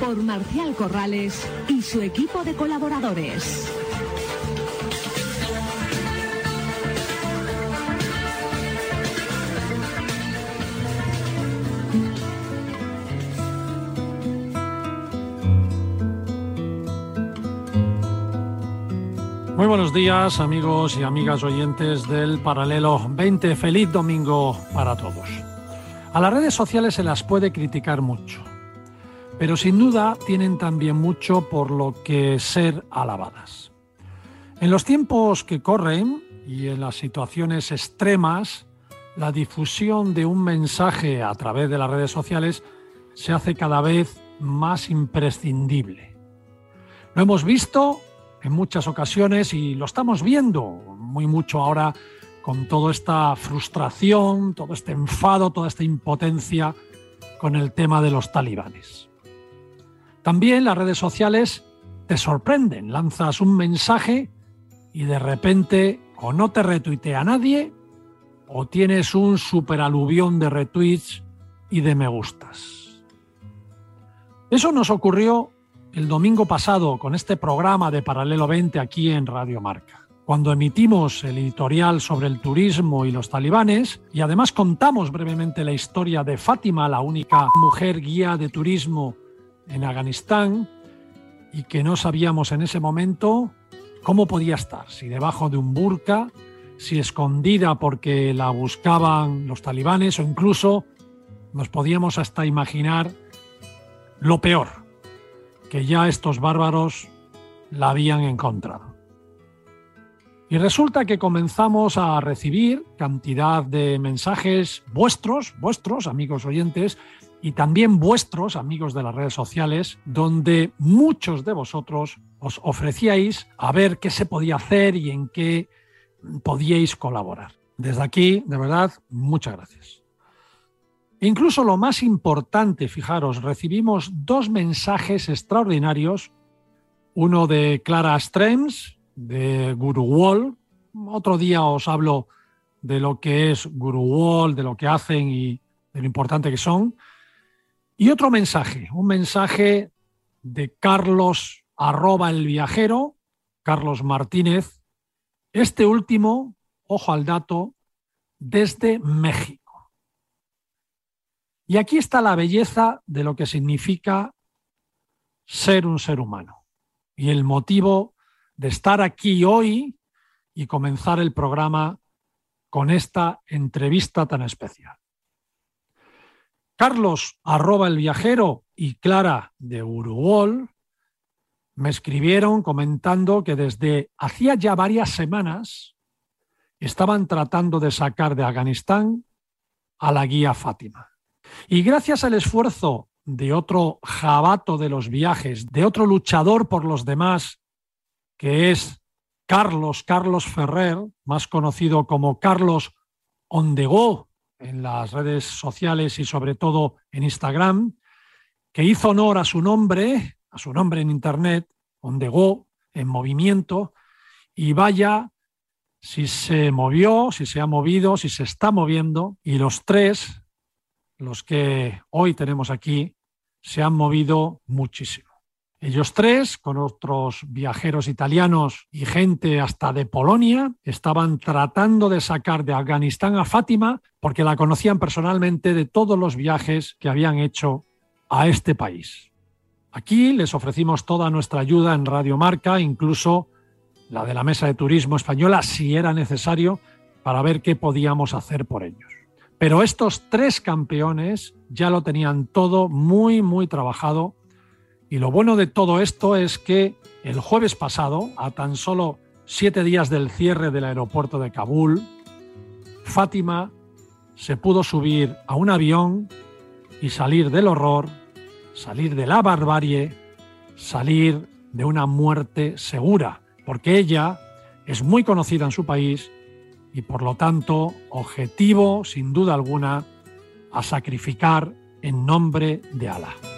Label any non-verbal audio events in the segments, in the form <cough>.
por Marcial Corrales y su equipo de colaboradores. Muy buenos días amigos y amigas oyentes del Paralelo 20. Feliz domingo para todos. A las redes sociales se las puede criticar mucho, pero sin duda tienen también mucho por lo que ser alabadas. En los tiempos que corren y en las situaciones extremas, la difusión de un mensaje a través de las redes sociales se hace cada vez más imprescindible. Lo hemos visto en muchas ocasiones y lo estamos viendo muy mucho ahora con toda esta frustración, todo este enfado, toda esta impotencia con el tema de los talibanes. También las redes sociales te sorprenden, lanzas un mensaje y de repente o no te retuitea nadie o tienes un superaluvión de retweets y de me gustas. Eso nos ocurrió el domingo pasado con este programa de Paralelo 20 aquí en Radio Marca, cuando emitimos el editorial sobre el turismo y los talibanes y además contamos brevemente la historia de Fátima, la única mujer guía de turismo en Afganistán y que no sabíamos en ese momento cómo podía estar, si debajo de un burka, si escondida porque la buscaban los talibanes o incluso nos podíamos hasta imaginar lo peor, que ya estos bárbaros la habían encontrado. Y resulta que comenzamos a recibir cantidad de mensajes vuestros, vuestros amigos oyentes, y también vuestros amigos de las redes sociales, donde muchos de vosotros os ofrecíais a ver qué se podía hacer y en qué podíais colaborar. Desde aquí, de verdad, muchas gracias. Incluso lo más importante, fijaros, recibimos dos mensajes extraordinarios, uno de Clara Strems, de Guru Wall, otro día os hablo de lo que es Guru Wall, de lo que hacen y de lo importante que son, y otro mensaje, un mensaje de Carlos arroba el viajero, Carlos Martínez, este último, ojo al dato, desde México. Y aquí está la belleza de lo que significa ser un ser humano y el motivo de estar aquí hoy y comenzar el programa con esta entrevista tan especial. Carlos, arroba el viajero, y Clara de Uruguay me escribieron comentando que desde hacía ya varias semanas estaban tratando de sacar de Afganistán a la guía Fátima. Y gracias al esfuerzo de otro jabato de los viajes, de otro luchador por los demás, que es Carlos, Carlos Ferrer, más conocido como Carlos Ondegó en las redes sociales y sobre todo en Instagram, que hizo honor a su nombre, a su nombre en Internet, Ondegó, en movimiento, y vaya si se movió, si se ha movido, si se está moviendo, y los tres los que hoy tenemos aquí, se han movido muchísimo. Ellos tres, con otros viajeros italianos y gente hasta de Polonia, estaban tratando de sacar de Afganistán a Fátima porque la conocían personalmente de todos los viajes que habían hecho a este país. Aquí les ofrecimos toda nuestra ayuda en Radio Marca, incluso la de la Mesa de Turismo Española, si era necesario, para ver qué podíamos hacer por ellos. Pero estos tres campeones ya lo tenían todo muy, muy trabajado. Y lo bueno de todo esto es que el jueves pasado, a tan solo siete días del cierre del aeropuerto de Kabul, Fátima se pudo subir a un avión y salir del horror, salir de la barbarie, salir de una muerte segura, porque ella es muy conocida en su país y por lo tanto objetivo, sin duda alguna, a sacrificar en nombre de Alá.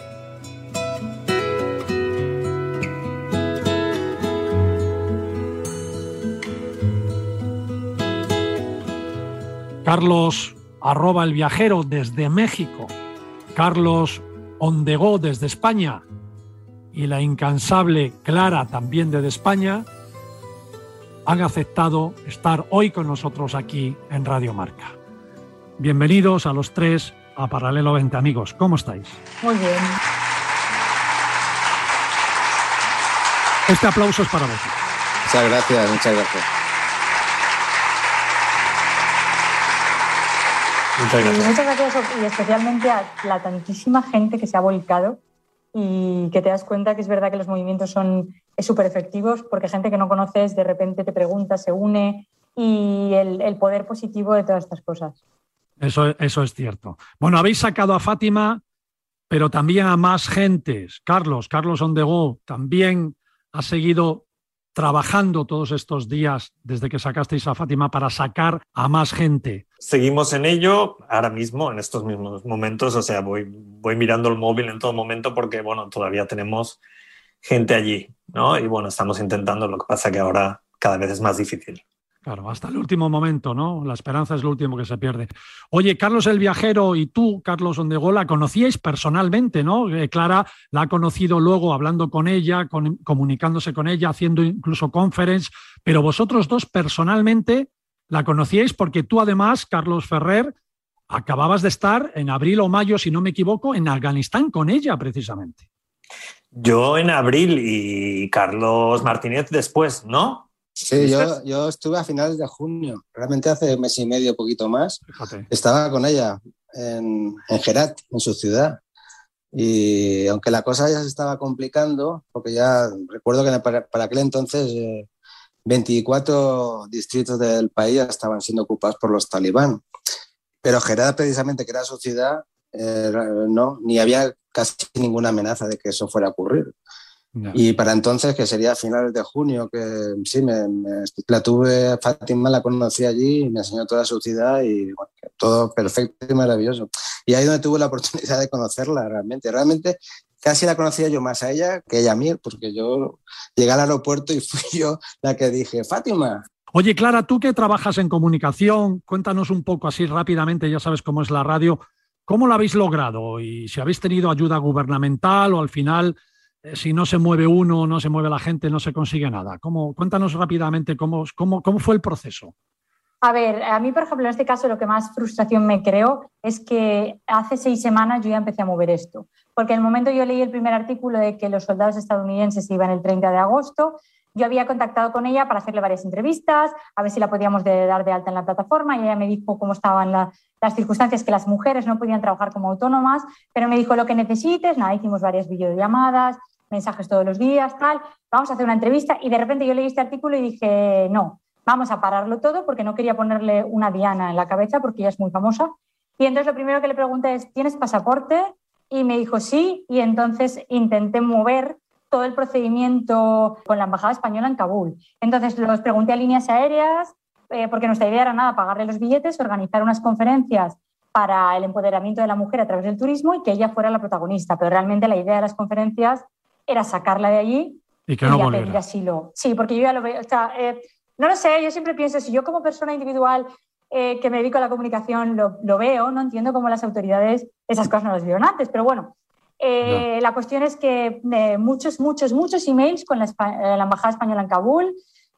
Carlos arroba el viajero desde México, Carlos Ondegó desde España y la incansable Clara también desde España han aceptado estar hoy con nosotros aquí en Radio Marca. Bienvenidos a los tres a Paralelo 20 amigos. ¿Cómo estáis? Muy bien. Este aplauso es para vosotros. Muchas gracias, muchas gracias. Muchas gracias. Y muchas gracias y especialmente a la tantísima gente que se ha volcado y que te das cuenta que es verdad que los movimientos son súper efectivos porque gente que no conoces de repente te pregunta, se une y el, poder positivo de todas estas cosas. Eso, eso es cierto. Bueno, habéis sacado a Fátima, pero también a más gentes. Carlos, Carlos Ondegó, también ha seguido trabajando todos estos días desde que sacasteis a Fátima para sacar a más gente? Seguimos en ello ahora mismo, en estos mismos momentos. O sea, voy, voy mirando el móvil en todo momento porque, bueno, todavía tenemos gente allí, ¿no? Y bueno, estamos intentando, lo que pasa que ahora cada vez es más difícil. Claro, hasta el último momento, ¿no? La esperanza es lo último que se pierde. Oye, Carlos el Viajero y tú, Carlos Ondegó, la conocíais personalmente, ¿no? Eh, Clara la ha conocido luego hablando con ella, comunicándose con ella, haciendo incluso conference, pero vosotros dos personalmente la conocíais porque tú además, Carlos Ferrer, acababas de estar en abril o mayo, si no me equivoco, en Afganistán con ella precisamente. Yo en abril y Carlos Martínez después, ¿no? Sí, yo, yo, estuve a finales de junio, realmente hace un mes y medio, poquito más. Estaba con ella en, en Gerat, en su ciudad. Y aunque la cosa ya se estaba complicando, porque ya recuerdo que para, aquel entonces 24 eh, distritos del país ya estaban siendo ocupados por los talibán. Pero Gerat, precisamente, que era su ciudad, eh, no, ni había casi ninguna amenaza de que eso fuera a ocurrir. Y para entonces, que sería a finales de junio, que sí, me, la tuve, Fátima la conocí allí, y me enseñó toda su ciudad y todo perfecto y maravilloso. Y ahí donde tuve la oportunidad de conocerla realmente. Realmente casi la conocía yo más a ella que ella a mí, porque yo llegué al aeropuerto y <laughs> fui yo la que dije, Fátima. Oye, Clara, tú que trabajas en comunicación, cuéntanos un poco así rápidamente, ya sabes cómo es la radio, ¿cómo lo habéis logrado? Y si habéis tenido ayuda gubernamental o al final si no se mueve uno, no se mueve la gente, no se consigue nada. ¿Cómo, cuéntanos rápidamente cómo, cómo, cómo fue el proceso. A ver, a mí, por ejemplo, en este caso lo que más frustración me creo es que hace seis semanas yo ya empecé a mover esto. Porque en el momento yo leí el primer artículo de que los soldados estadounidenses iban el 30 de agosto, yo había contactado con ella para hacerle varias entrevistas, a ver si la podíamos dar de alta en la plataforma y ella me dijo cómo estaban las circunstancias, que las mujeres no podían trabajar como autónomas, pero me dijo lo que necesites, nada, hicimos varias videollamadas, mensajes todos los días, tal, vamos a hacer una entrevista y de repente yo leí este artículo y dije, no, vamos a pararlo todo porque no quería ponerle una diana en la cabeza porque ella es muy famosa. Y entonces lo primero que le pregunté es, ¿tienes pasaporte? Y me dijo sí, y entonces intenté mover todo el procedimiento con la Embajada Española en Kabul. Entonces los pregunté a líneas aéreas, eh, porque nuestra idea era nada, pagarle los billetes, organizar unas conferencias para el empoderamiento de la mujer a través del turismo y que ella fuera la protagonista. Pero realmente la idea de las conferencias era sacarla de allí y, que no pedir asilo. Sí, porque yo ya lo veo. Eh, no lo sé, yo siempre pienso, si yo como persona individual eh, que me dedico a la comunicación lo, veo, no entiendo cómo las autoridades esas cosas no las vieron antes, pero bueno. Eh, la cuestión es que muchos, muchos, muchos emails con la, la, Embajada Española en Kabul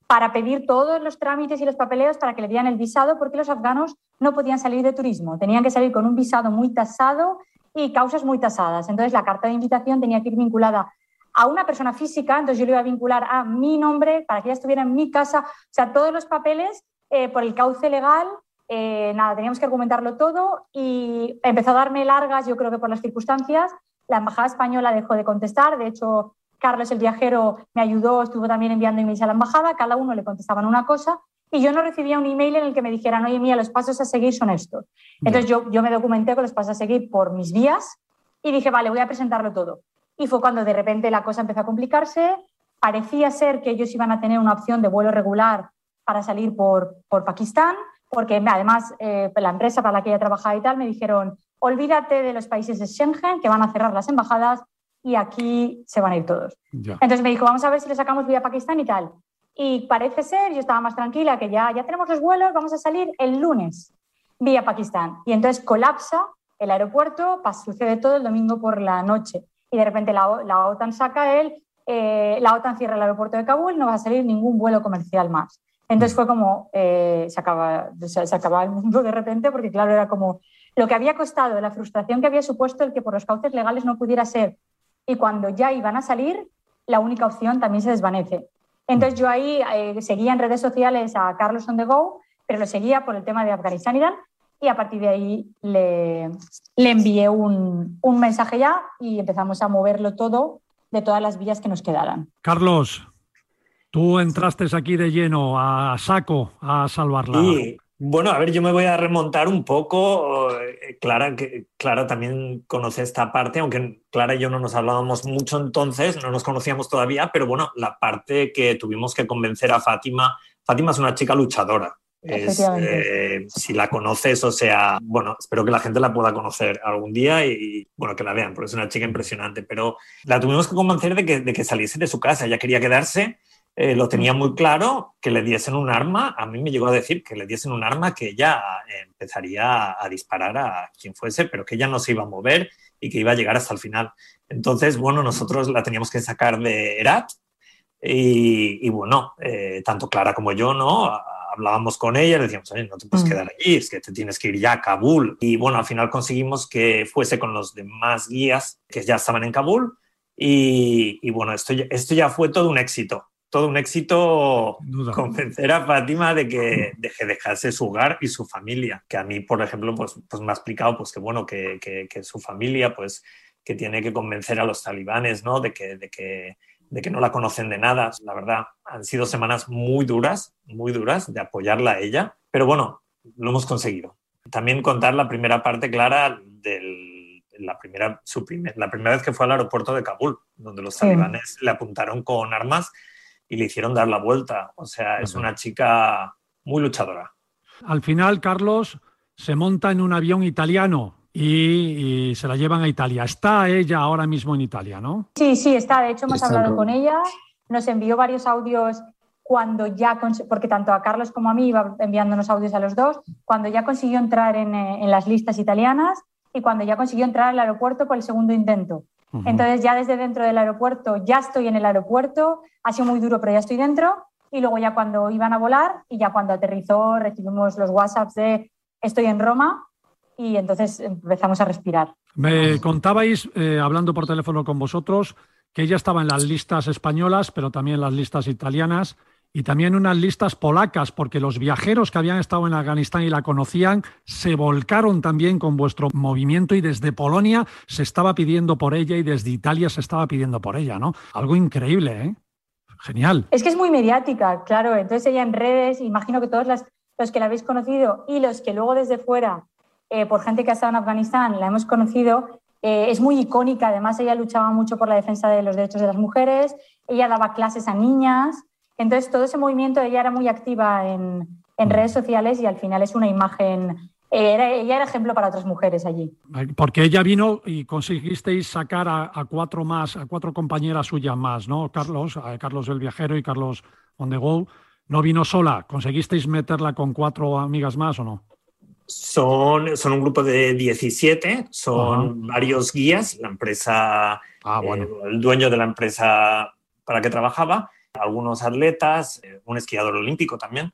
para pedir todos los trámites y los papeleos para que le dieran el visado, porque los afganos no podían salir de turismo, tenían que salir con un visado muy tasado y causas muy tasadas. Entonces, la carta de invitación tenía que ir vinculada a una persona física, entonces yo le iba a vincular a mi nombre para que ella estuviera en mi casa, o sea, todos los papeles eh, por el cauce legal, eh, nada, teníamos que argumentarlo todo y empezó a darme largas, yo creo que por las circunstancias, la Embajada Española dejó de contestar, de hecho, Carlos el viajero me ayudó, estuvo también enviando emails a la Embajada, cada uno le contestaban una cosa y yo no recibía un email en el que me dijeran, oye, mía, los pasos a seguir son estos. Entonces yo, yo me documenté con los pasos a seguir por mis vías y dije, vale, voy a presentarlo todo. Y fue cuando de repente la cosa empezó a complicarse. parecía ser que ellos iban a tener una opción de vuelo regular para salir por, por Pakistán, porque además eh, la empresa para la que ella trabajaba y tal me dijeron, olvídate de los países de Schengen, que van a cerrar las embajadas y aquí se van a ir todos. Entonces me dijo, vamos a ver si le sacamos vía Pakistán y tal. Y parece ser, yo estaba más tranquila, que ya, ya tenemos los vuelos, vamos a salir el lunes vía Pakistán. Y entonces colapsa el aeropuerto, sucede todo el domingo por la noche. Y de repente la, la OTAN saca él, eh, la OTAN cierra el aeropuerto de Kabul, no va a salir ningún vuelo comercial más. Entonces fue como, eh, se, acaba, se, se acaba el mundo de repente, porque claro, era como lo que había costado, la frustración que había supuesto el que por los cauces legales no pudiera ser. Y cuando ya iban a salir, la única opción también se desvanece. Entonces yo ahí eh, seguía en redes sociales a Carlos on the go, pero lo seguía por el tema de Afganistán y Irán y a partir de ahí le, le envié un, un, mensaje ya y empezamos a moverlo todo de todas las vías que nos quedaran. Carlos, tú entraste aquí de lleno, a saco, a salvarla. Sí. Bueno, a ver, yo me voy a remontar un poco. Eh, Clara, que Clara también conoce esta parte, aunque Clara y yo no nos hablábamos mucho entonces, no nos conocíamos todavía, pero bueno, la parte que tuvimos que convencer a Fátima. Fátima es una chica luchadora. Es, eh, si la conoces, o sea, bueno, espero que la gente la pueda conocer algún día y, bueno, que la vean, porque es una chica impresionante, pero la tuvimos que convencer de que, de que saliese de su casa, ella quería quedarse, eh, lo tenía muy claro, que le diesen un arma, a mí me llegó a decir que le diesen un arma que ella empezaría a disparar a quien fuese, pero que ella no se iba a mover y que iba a llegar hasta el final. Entonces, bueno, nosotros la teníamos que sacar de Herat y, y bueno, eh, tanto Clara como yo, ¿no? Hablábamos con ella, le decíamos, Oye, no te puedes quedar allí, es que te tienes que ir ya a Kabul. Y bueno, al final conseguimos que fuese con los demás guías que ya estaban en Kabul. Y, y bueno, esto ya, esto ya fue todo un éxito. Todo un éxito Duda. convencer a Fátima de que deje dejarse su hogar y su familia. Que a mí, por ejemplo, pues, pues me ha explicado pues, que, bueno, que, que, que su familia, pues que tiene que convencer a los talibanes, ¿no? De que, de que de que no la conocen de nada. La verdad, han sido semanas muy duras, muy duras de apoyarla a ella, pero bueno, lo hemos conseguido. También contar la primera parte clara de la primera, su primer, la primera vez que fue al aeropuerto de Kabul, donde los talibanes sí. le apuntaron con armas y le hicieron dar la vuelta. O sea, es una chica muy luchadora. Al final, Carlos se monta en un avión italiano y, y, se la llevan a Italia. ¿Está ella ahora mismo en Italia, no? Sí, sí, está. De hecho, hemos está hablado con ella. Nos envió varios audios cuando ya, porque tanto a Carlos como a mí iba enviándonos audios a los dos, cuando ya consiguió entrar en, eh, en las listas italianas y cuando ya consiguió entrar al aeropuerto por el segundo intento. Uh -huh. Entonces ya desde dentro del aeropuerto, ya estoy en el aeropuerto, ha sido muy duro, pero ya estoy dentro. Y luego ya cuando iban a volar y ya cuando aterrizó recibimos los WhatsApps de estoy en Roma y entonces empezamos a respirar. Me contabais, eh, hablando por teléfono con vosotros, que ella estaba en las listas españolas, pero también en las listas italianas y también unas listas polacas, porque los viajeros que habían estado en Afganistán y la conocían se volcaron también con vuestro movimiento y desde Polonia se estaba pidiendo por ella y desde Italia se estaba pidiendo por ella, ¿no? Algo increíble, ¿eh? Genial. Es que es muy mediática, claro. Entonces ella en redes, imagino que todos las, los que la habéis conocido y los que luego desde fuera eh, por gente que ha estado en Afganistán, la hemos conocido, eh, es muy icónica, además ella luchaba mucho por la defensa de los derechos de las mujeres, ella daba clases a niñas, entonces todo ese movimiento ella era muy activa en, en redes sociales y al final es una imagen, eh, era, ella era ejemplo para otras mujeres allí. Porque ella vino y conseguisteis sacar a, a cuatro más, a cuatro compañeras suyas más, ¿no? Carlos, Carlos el viajero y Carlos on the go. No vino sola, ¿conseguisteis meterla con cuatro amigas más o no? Son, son un grupo de 17, son varios guías, la empresa, ah, bueno. eh, el dueño de la empresa para que trabajaba, algunos atletas, eh, un esquiador olímpico también.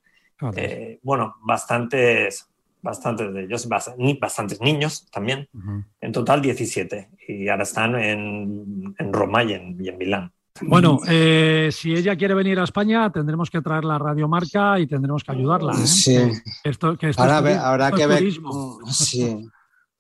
Eh, bueno, bastantes, bastantes de ellos, bastantes niños también. Uh -huh. En total 17 y ahora están en, en Roma y en, y en Milán. Bueno, eh, si ella quiere venir a España, tendremos que traer la radiomarca y tendremos que ayudarla. ¿eh? Sí. Esto, que esto Ahora es, ve, habrá esto que ver. turismo. Sí.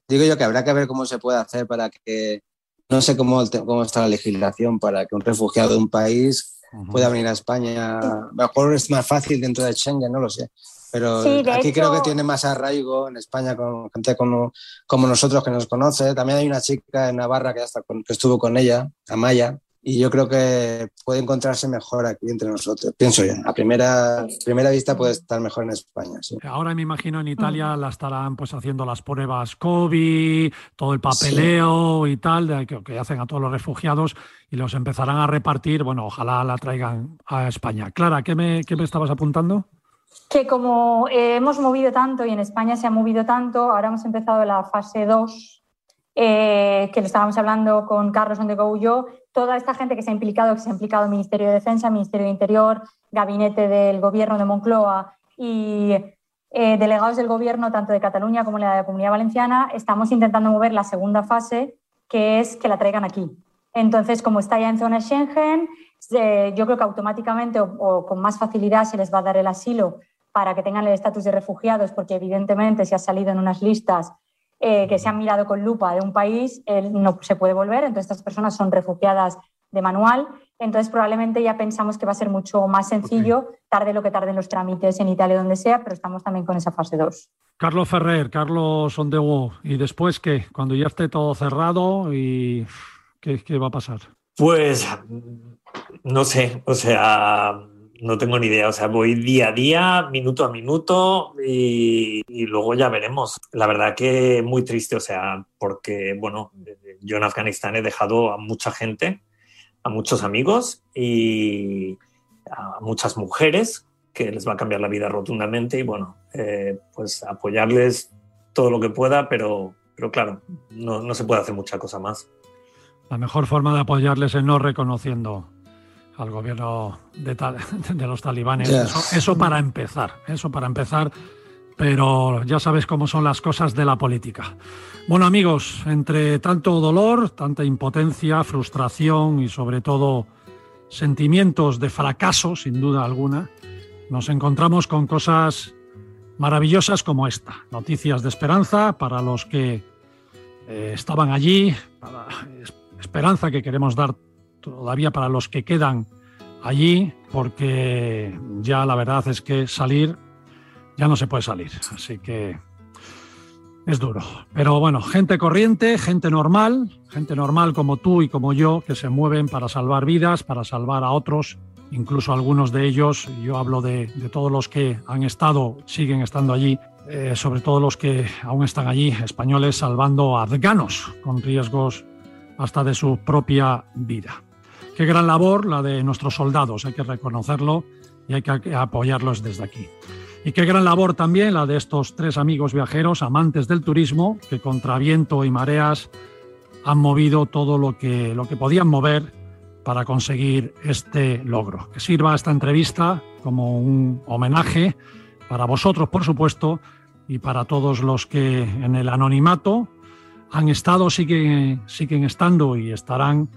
Digo yo que habrá que ver cómo se puede hacer para que. No sé cómo, cómo está la legislación para que un refugiado de un país uh -huh. pueda venir a España. Mejor es más fácil dentro de Schengen, no lo sé. Pero sí, aquí hecho... creo que tiene más arraigo en España con gente como, como nosotros que nos conoce. También hay una chica en Navarra que, hasta con, que estuvo con ella, Amaya, y yo creo que puede encontrarse mejor aquí entre nosotros, pienso yo. A primera, primera vista puede estar mejor en España. Ahora me imagino en Italia la estarán pues haciendo las pruebas COVID, todo el papeleo y tal, de, que, hacen a todos los refugiados y los empezarán a repartir. Bueno, ojalá la traigan a España. Clara, ¿qué me, qué me estabas apuntando? Que como eh, hemos movido tanto y en España se ha movido tanto, ahora hemos empezado la fase 2 eh, que lo estábamos hablando con Carlos Ondego yo, toda esta gente que se ha implicado, que se ha implicado Ministerio de Defensa, Ministerio de Interior, Gabinete del Gobierno de Moncloa y eh, delegados del Gobierno, tanto de Cataluña como de la Comunidad Valenciana, estamos intentando mover la segunda fase, que es que la traigan aquí. Entonces, como está ya en zona Schengen, yo creo que automáticamente o, con más facilidad se les va a dar el asilo para que tengan el estatus de refugiados, porque evidentemente si ha salido en unas listas eh, que se han mirado con lupa de un país, no se puede volver, entonces estas personas son refugiadas de manual, entonces probablemente ya pensamos que va a ser mucho más sencillo, tarde lo que tarden los trámites en Italia donde sea, pero estamos también con esa fase 2. Carlos Ferrer, Carlos Ondego, ¿y después qué? Cuando ya esté todo cerrado y qué, qué va a pasar? Pues no sé, o sea, no tengo ni idea, o sea, voy día a día, minuto a minuto y, luego ya veremos. La verdad que muy triste, o sea, porque, bueno, yo en Afganistán he dejado a mucha gente, a muchos amigos y a muchas mujeres que les va a cambiar la vida rotundamente y, bueno, eh, pues apoyarles todo lo que pueda, pero, pero claro, no, no se puede hacer mucha cosa más. La mejor forma de apoyarles es no reconociendo al gobierno de, <laughs> de los talibanes. Eso, para empezar, eso para empezar, pero ya sabes cómo son las cosas de la política. Bueno amigos, entre tanto dolor, tanta impotencia, frustración y sobre todo sentimientos de fracaso, sin duda alguna, nos encontramos con cosas maravillosas como esta. Noticias de esperanza para los que eh, estaban allí, para esperanza que queremos dar todavía para los que quedan allí, porque ya la verdad es que salir, ya no se puede salir. Así que es duro. Pero bueno, gente corriente, gente normal, gente normal como tú y como yo, que se mueven para salvar vidas, para salvar a otros, incluso algunos de ellos, yo hablo de, todos los que han estado, siguen estando allí, eh, sobre todo los que aún están allí, españoles salvando a afganos con riesgos hasta de su propia vida. Qué gran labor la de nuestros soldados, hay que reconocerlo y hay que apoyarlos desde aquí. Y qué gran labor también la de estos tres amigos viajeros, amantes del turismo, que contra viento y mareas han movido todo lo que, lo que podían mover para conseguir este logro. Que sirva esta entrevista como un homenaje para vosotros, por supuesto, y para todos los que en el anonimato han estado, siguen, siguen estando y estarán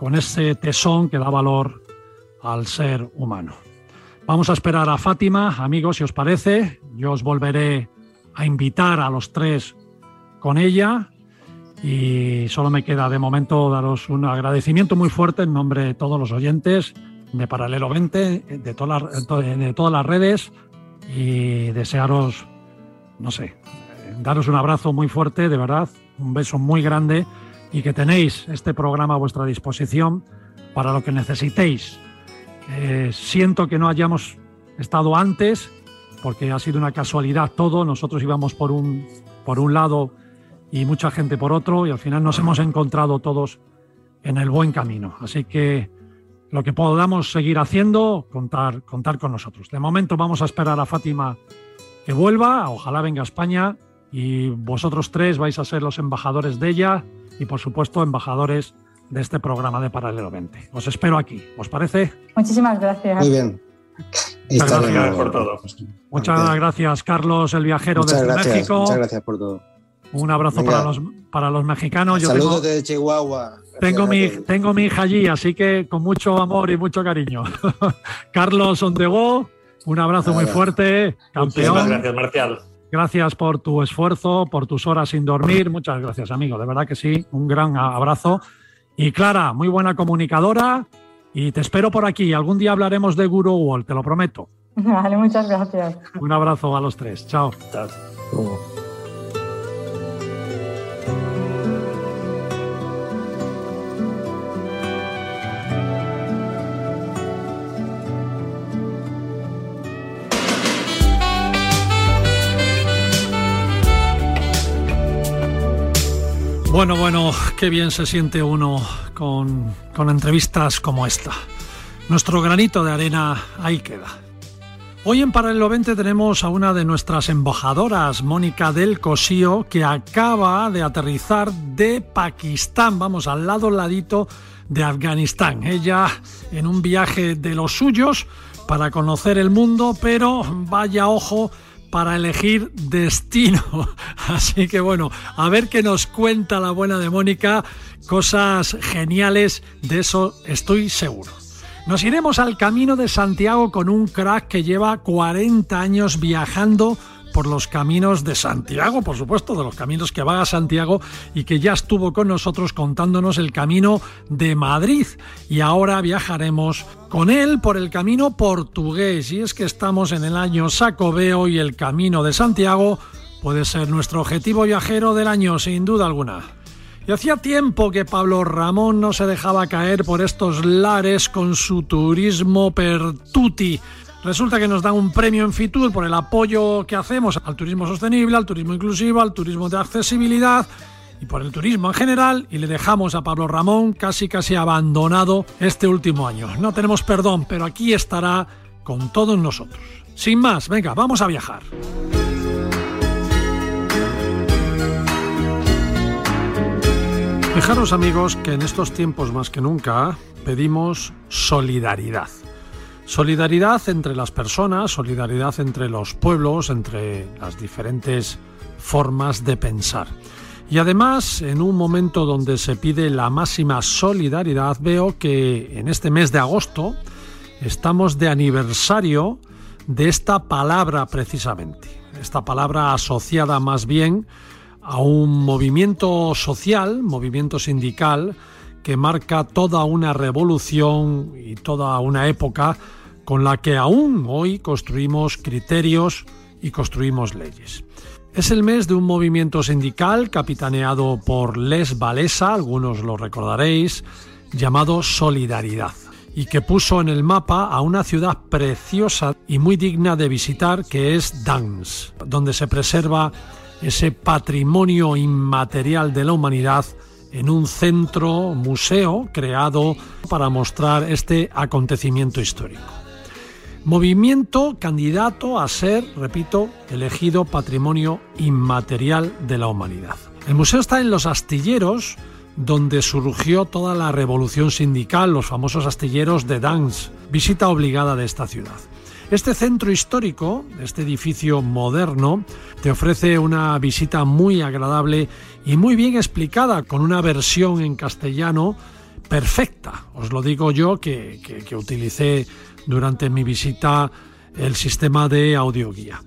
con ese tesón que da valor al ser humano. Vamos a esperar a Fátima, amigos, si os parece. Yo os volveré a invitar a los tres con ella y solo me queda de momento daros un agradecimiento muy fuerte en nombre de todos los oyentes de Paralelo 20, de, todas las, de todas las redes y desearos, no sé, daros un abrazo muy fuerte, de verdad, un beso muy grande y que tenéis este programa a vuestra disposición para lo que necesitéis. Eh, siento que no hayamos estado antes, porque ha sido una casualidad todo. Nosotros íbamos por un, por un lado y mucha gente por otro, y al final nos hemos encontrado todos en el buen camino. Así que lo que podamos seguir haciendo, contar, contar con nosotros. De momento vamos a esperar a Fátima que vuelva, ojalá venga a España, y vosotros tres vais a ser los embajadores de ella y por supuesto embajadores de este programa de Paralelo 20. Os espero aquí, ¿os parece? Muchísimas gracias. Muy bien. Muchas gracias por todo. Muchas gracias, Carlos, el viajero muchas desde gracias, México. Muchas gracias por todo. Un abrazo para los, para los mexicanos. Yo Saludos desde Chihuahua. Tengo mi, tengo mi hija allí, así que con mucho amor y mucho cariño. <laughs> Carlos Ondegó, un abrazo muy fuerte, campeón. Muchas gracias, Marcial. Gracias por tu esfuerzo, por tus horas sin dormir. Muchas gracias, amigo. De verdad que sí. Un gran abrazo. Y Clara, muy buena comunicadora. Y te espero por aquí. Algún día hablaremos de Guru Wall, te lo prometo. <laughs> Vale, muchas gracias. Un abrazo a los tres. Chao. Chao. Bueno, bueno, qué bien se siente uno con, con entrevistas como esta. Nuestro granito de arena ahí queda. Hoy en Paralelo 20 tenemos a una de nuestras embajadoras, Mónica del Cosío, que acaba de aterrizar de Pakistán, vamos al lado ladito de Afganistán. Ella en un viaje de los suyos para conocer el mundo, pero vaya ojo para elegir destino. <laughs> Así que bueno, a ver qué nos cuenta la buena de Mónica, cosas geniales, de eso estoy seguro. Nos iremos al Camino de Santiago con un crack que lleva 40 años viajando por los caminos de Santiago, por supuesto, de los caminos que va a Santiago y que ya estuvo con nosotros contándonos el camino de Madrid. Y ahora viajaremos con él por el camino portugués. Y es que estamos en el año Sacobeo y el camino de Santiago puede ser nuestro objetivo viajero del año, sin duda alguna. Y hacía tiempo que Pablo Ramón no se dejaba caer por estos lares con su turismo pertuti Resulta que nos dan un premio en Fitur por el apoyo que hacemos al turismo sostenible, al turismo inclusivo, al turismo de accesibilidad y por el turismo en general y le dejamos a Pablo Ramón casi casi abandonado este último año. No tenemos perdón, pero aquí estará con todos nosotros. Sin más, venga, vamos a viajar. Fijaros amigos que en estos tiempos más que nunca pedimos solidaridad. Solidaridad entre las personas, solidaridad entre los pueblos, entre las diferentes formas de pensar. Y además, en un momento donde se pide la máxima solidaridad, veo que en este mes de agosto estamos de aniversario de esta palabra precisamente. Esta palabra asociada más bien a un movimiento social, movimiento sindical, que marca toda una revolución y toda una época con la que aún hoy construimos criterios y construimos leyes. Es el mes de un movimiento sindical capitaneado por Les Valesa, algunos lo recordaréis, llamado Solidaridad, y que puso en el mapa a una ciudad preciosa y muy digna de visitar que es Dans, donde se preserva ese patrimonio inmaterial de la humanidad en un centro museo creado para mostrar este acontecimiento histórico. Movimiento candidato a ser, repito, elegido Patrimonio Inmaterial de la Humanidad. El museo está en los astilleros donde surgió toda la revolución sindical, los famosos astilleros de Dans, visita obligada de esta ciudad. Este centro histórico, este edificio moderno, te ofrece una visita muy agradable y muy bien explicada, con una versión en castellano perfecta. Os lo digo yo que, que utilicé durante mi visita el sistema de audioguía.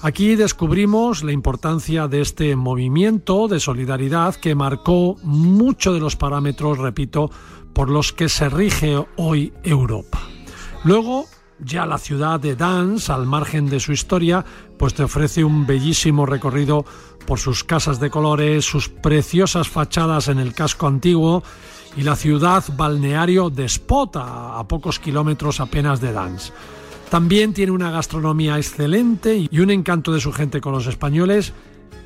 Aquí descubrimos la importancia de este movimiento de solidaridad que marcó muchos de los parámetros, repito, por los que se rige hoy Europa. Luego, ya la ciudad de Dans, al margen de su historia, pues te ofrece un bellísimo recorrido por sus casas de colores, sus preciosas fachadas en el casco antiguo y la ciudad balneario de Spot, a, pocos kilómetros apenas de Dans. También tiene una gastronomía excelente y un encanto de su gente con los españoles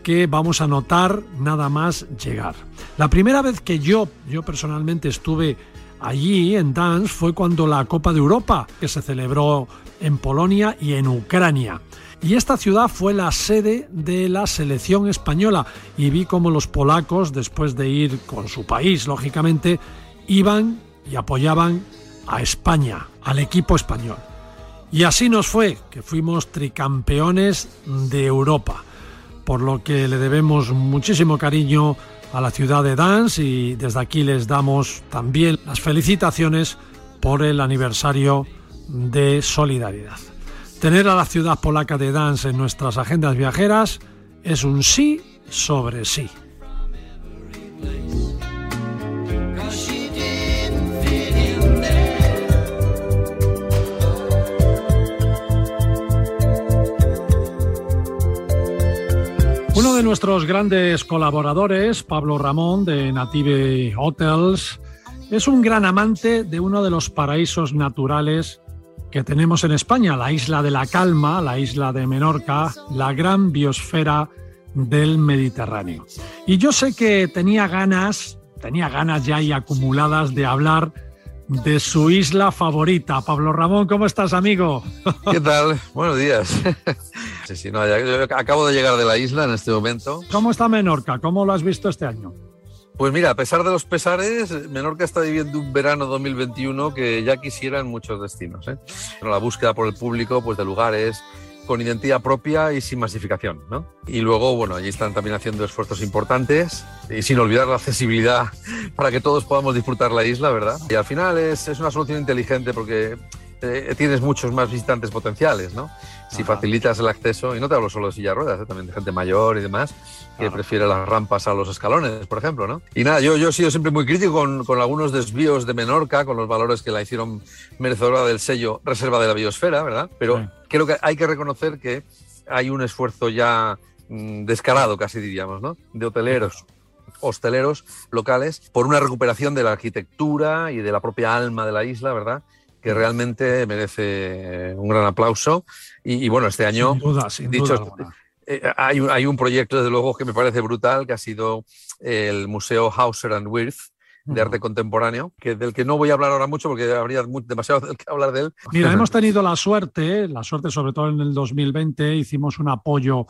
que vamos a notar nada más llegar. La primera vez que yo, yo personalmente estuve allí en Dans fue cuando la Copa de Europa, que se celebró en Polonia y en Ucrania. Y esta ciudad fue la sede de la selección española y vi cómo los polacos, después de ir con su país, lógicamente, iban y apoyaban a España, al equipo español. Y así nos fue, que fuimos tricampeones de Europa, por lo que le debemos muchísimo cariño a la ciudad de Dans y desde aquí les damos también las felicitaciones por el aniversario de solidaridad. Tener a la ciudad polaca de Dance en nuestras agendas viajeras es un sí sobre sí. Uno de nuestros grandes colaboradores, Pablo Ramón de Native Hotels, es un gran amante de uno de los paraísos naturales que tenemos en España, la isla de la Calma, la isla de Menorca, la gran biosfera del Mediterráneo. Y yo sé que tenía ganas, tenía ganas ya y acumuladas de hablar de su isla favorita. Pablo Ramón, ¿cómo estás, amigo? <laughs> ¿Qué tal? Buenos días. <laughs> Sí, sí, no, yo acabo de llegar de la isla en este momento. ¿Cómo está Menorca? ¿Cómo lo has visto este año? Pues mira, a pesar de los pesares, Menorca está viviendo un verano 2021 que ya quisieran muchos destinos. ¿eh? La búsqueda por el público pues, de lugares con identidad propia y sin masificación. ¿no? Y luego, bueno, allí están también haciendo esfuerzos importantes y sin olvidar la accesibilidad <laughs> para que todos podamos disfrutar la isla, ¿verdad? Y al final es, es una solución inteligente porque eh, tienes muchos más visitantes potenciales, ¿no? Si facilitas el acceso, y no te hablo solo de silla ruedas, ¿eh? también de gente mayor y demás, que prefiere las rampas a los escalones, por ejemplo, ¿no? Y nada, yo, yo he sido siempre muy crítico con, con algunos desvíos de Menorca, con los valores que la hicieron merecedora del sello Reserva de la Biosfera, ¿verdad? Pero creo que hay que reconocer que hay un esfuerzo ya mm, descarado, casi diríamos, ¿no? De hoteleros hosteleros locales por una recuperación de la arquitectura y de la propia alma de la isla, ¿verdad? Que realmente merece un gran aplauso. Y, bueno, este año, dicho, eh, hay, hay, un proyecto, desde luego, que me parece brutal, que ha sido el Museo Hauser and Wirth, de arte contemporáneo, que del que no voy a hablar ahora mucho porque habría demasiado <laughs> del que hablar de él. Mira, hemos tenido la suerte, la suerte sobre todo en el 2020, hicimos un apoyo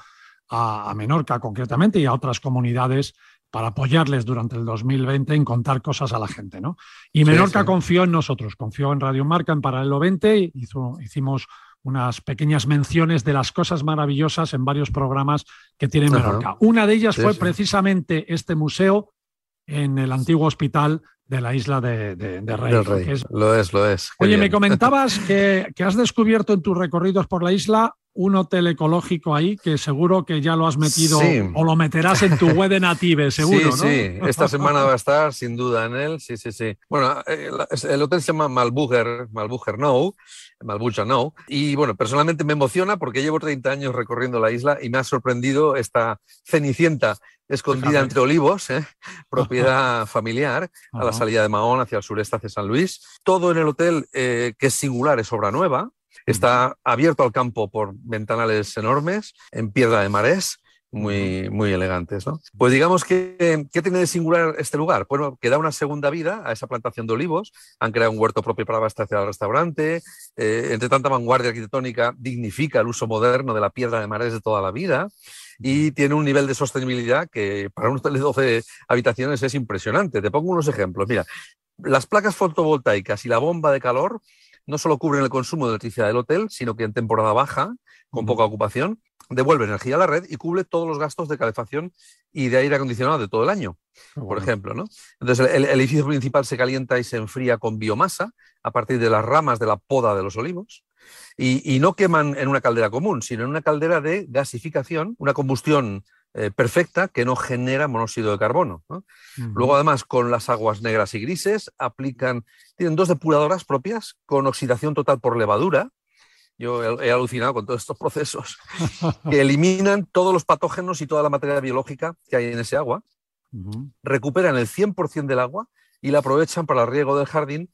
a, a Menorca concretamente y a otras comunidades para apoyarles durante el 2020 en contar cosas a la gente, ¿no? Y Menorca confió en nosotros, confió en Radio Marca en Paralelo 20, hizo, hicimos unas pequeñas menciones de las cosas maravillosas en varios programas que tiene Menorca. Una de ellas fue precisamente este museo en el antiguo hospital de la isla de, Rey. Lo es, lo es. Oye, me comentabas <laughs> que, que, has descubierto en tus recorridos por la isla un hotel ecológico ahí que seguro que ya lo has metido o lo meterás en tu <laughs> web de Native, seguro, sí, Sí, esta semana va a estar sin duda en él, sí, sí, sí. Bueno, eh, el, hotel se llama Malbuger, Malbuger No, Malbuja No, y bueno, personalmente me emociona porque llevo 30 años recorriendo la isla y me ha sorprendido esta cenicienta escondida entre olivos, ¿eh? <laughs> propiedad familiar, a la salida de Mahón hacia el sureste, hacia San Luis. Todo en el hotel, eh, que es singular, es obra nueva, Está abierto al campo por ventanales enormes, en piedra de marés, muy, muy elegantes. ¿no? Pues digamos que, ¿qué tiene de singular este lugar? Bueno, que da una segunda vida a esa plantación de olivos, han creado un huerto propio para abastecer al restaurante, eh, entre tanta vanguardia arquitectónica dignifica el uso moderno de la piedra de marés de toda la vida y tiene un nivel de sostenibilidad que para un hotel de 12 habitaciones es impresionante. Te pongo unos ejemplos. Mira, las placas fotovoltaicas y la bomba de calor no solo cubren el consumo de electricidad del hotel, sino que en temporada baja, con poca ocupación, devuelve energía a la red y cubre todos los gastos de calefacción y de aire acondicionado de todo el año, por ejemplo. ¿no? Entonces, el, edificio principal se calienta y se enfría con biomasa a partir de las ramas de la poda de los olivos. Y, no queman en una caldera común, sino en una caldera de gasificación, una combustión eh, perfecta que no genera monóxido de carbono. Luego, además, con las aguas negras y grises, aplican, tienen dos depuradoras propias con oxidación total por levadura. Yo he, alucinado con todos estos procesos <laughs> que eliminan todos los patógenos y toda la materia biológica que hay en ese agua, recuperan el 100% del agua y la aprovechan para el riego del jardín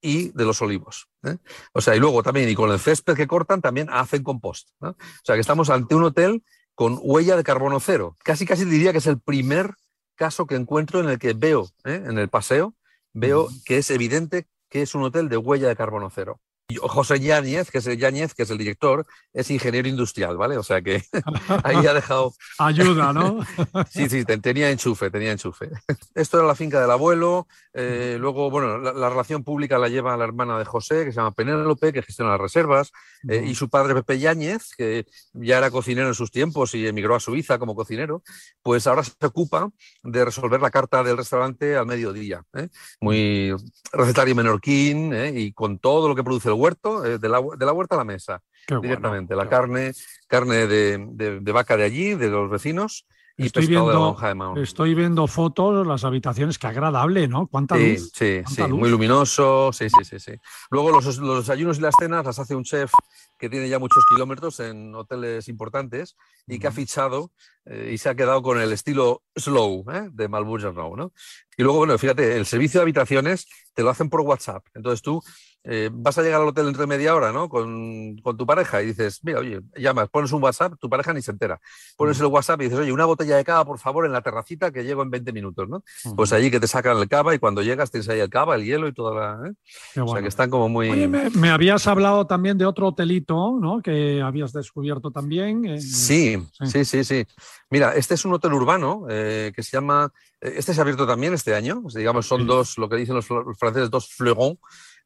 y de los olivos. ¿eh? O sea, y luego también, y con el césped que cortan, también hacen compost. O sea, que estamos ante un hotel con huella de carbono cero. Casi, casi diría que es el primer caso que encuentro en el que veo, ¿eh? en el paseo, veo que es evidente que es un hotel de huella de carbono cero. José Yáñez, que es el Yáñez, que es el director, es ingeniero industrial, ¿vale? O sea que <laughs> ahí ha dejado. <laughs> Ayuda, ¿no? <laughs> sí, sí, tenía enchufe, tenía enchufe. Esto era la finca del abuelo. Eh, luego, bueno, la, relación pública la lleva la hermana de José, que se llama Penélope, que gestiona las reservas, eh, y su padre Pepe Yáñez, que ya era cocinero en sus tiempos y emigró a Suiza como cocinero, pues ahora se ocupa de resolver la carta del restaurante al mediodía. ¿eh? Muy recetario menorquín y con todo lo que produce el huerto, eh, de, la, de, la, huerta a la mesa, directamente. la carne, carne de, vaca de allí, de los vecinos, y estoy viendo, de de. Estoy viendo fotos, las habitaciones, qué agradable, ¿no? ¿Cuánta luz? Sí, sí, muy luminoso, sí, sí, sí, sí. Luego los, los desayunos y las cenas las hace un chef que tiene ya muchos kilómetros en hoteles importantes y que ha fichado eh, y se ha quedado con el estilo slow ¿eh? de Malbuja ¿no? Y luego, bueno, fíjate, el servicio de habitaciones te lo hacen por WhatsApp. Entonces tú eh, vas a llegar al hotel dentro de media hora, ¿no? Con, tu pareja y dices, mira, oye, llamas, pones un WhatsApp, tu pareja ni se entera. Pones el WhatsApp y dices, oye, una botella de cava, por favor, en la terracita que llego en 20 minutos, ¿no? Pues allí que te sacan el cava y cuando llegas tienes ahí el cava, el hielo y toda la... ¿eh? O sea, que están como muy... me, habías hablado también de otro hotelito, ¿no? Que habías descubierto también. Eh, sí, sí, sí, sí, Mira, este es un hotel urbano que se llama... Este se ha abierto también este año, digamos, son dos, lo que dicen los, franceses, dos fleurons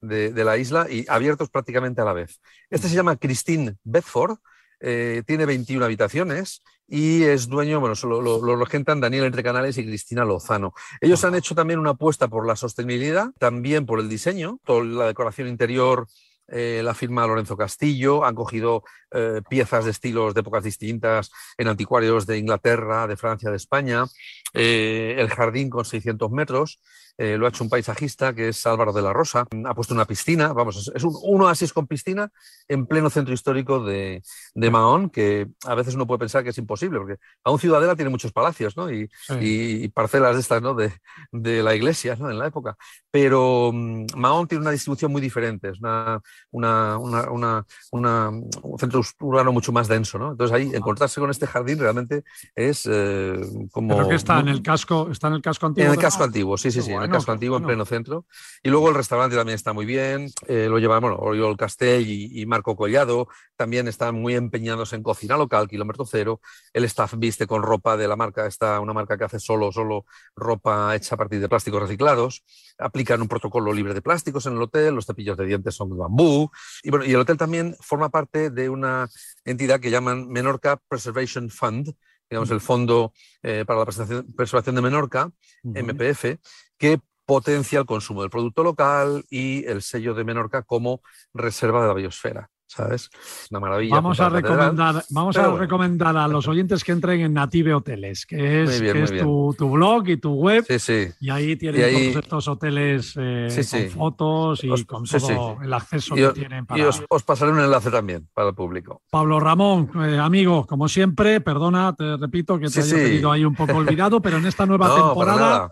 de, la isla y abiertos prácticamente a la vez. Este se llama Christine Bedford, eh, tiene 21 habitaciones y es dueño, bueno, lo, lo, lo, regentan Daniel Entre Canales y Cristina Lozano. Ellos han hecho también una apuesta por la sostenibilidad, también por el diseño, toda la decoración interior eh, la firma Lorenzo Castillo, han cogido eh, piezas de estilos de épocas distintas en anticuarios de Inglaterra, de Francia, de España, el jardín con 600 metros, eh, lo ha hecho un paisajista que es Álvaro de la Rosa, ha puesto una piscina, vamos, es un, oasis con piscina en pleno centro histórico de, de, Mahón, que a veces uno puede pensar que es imposible, porque aún Ciudadela tiene muchos palacios ¿no? y, y, parcelas de estas ¿no? de, de, la iglesia ¿no? en la época, pero um, Mahón tiene una distribución muy diferente, es una, una, una, una, un centro urbano mucho más denso, ¿no? entonces ahí encontrarse con este jardín realmente es eh, como... Que está en el casco, está en el casco antiguo. En el casco antiguo, sí, sí, sí el casco antiguo, en pleno centro. Y luego el restaurante también está muy bien, eh, lo lleva, bueno, Oriol Castell y, Marco Collado, también están muy empeñados en cocina local, kilómetro cero. El staff viste con ropa de la marca, está una marca que hace solo, solo ropa hecha a partir de plásticos reciclados. Aplican un protocolo libre de plásticos en el hotel, los cepillos de dientes son de bambú. Y, bueno, y el hotel también forma parte de una entidad que llaman Menorca Preservation Fund, digamos, el Fondo eh, para la Preservación de Menorca, MPF, que potencia el consumo del producto local y el sello de Menorca como reserva de la biosfera. ¿Sabes? Una maravilla. Vamos a recomendar, vamos a recomendar a los oyentes que entren en Native Hoteles, que es, tu, blog y tu web. Sí, sí. Y ahí tienen todos estos hoteles eh, con fotos y con todo el acceso que tienen para. Y os, pasaré un enlace también para el público. Pablo Ramón, eh, amigo, como siempre, perdona, te repito que te haya tenido ahí un poco olvidado, pero en esta <laughs> nueva temporada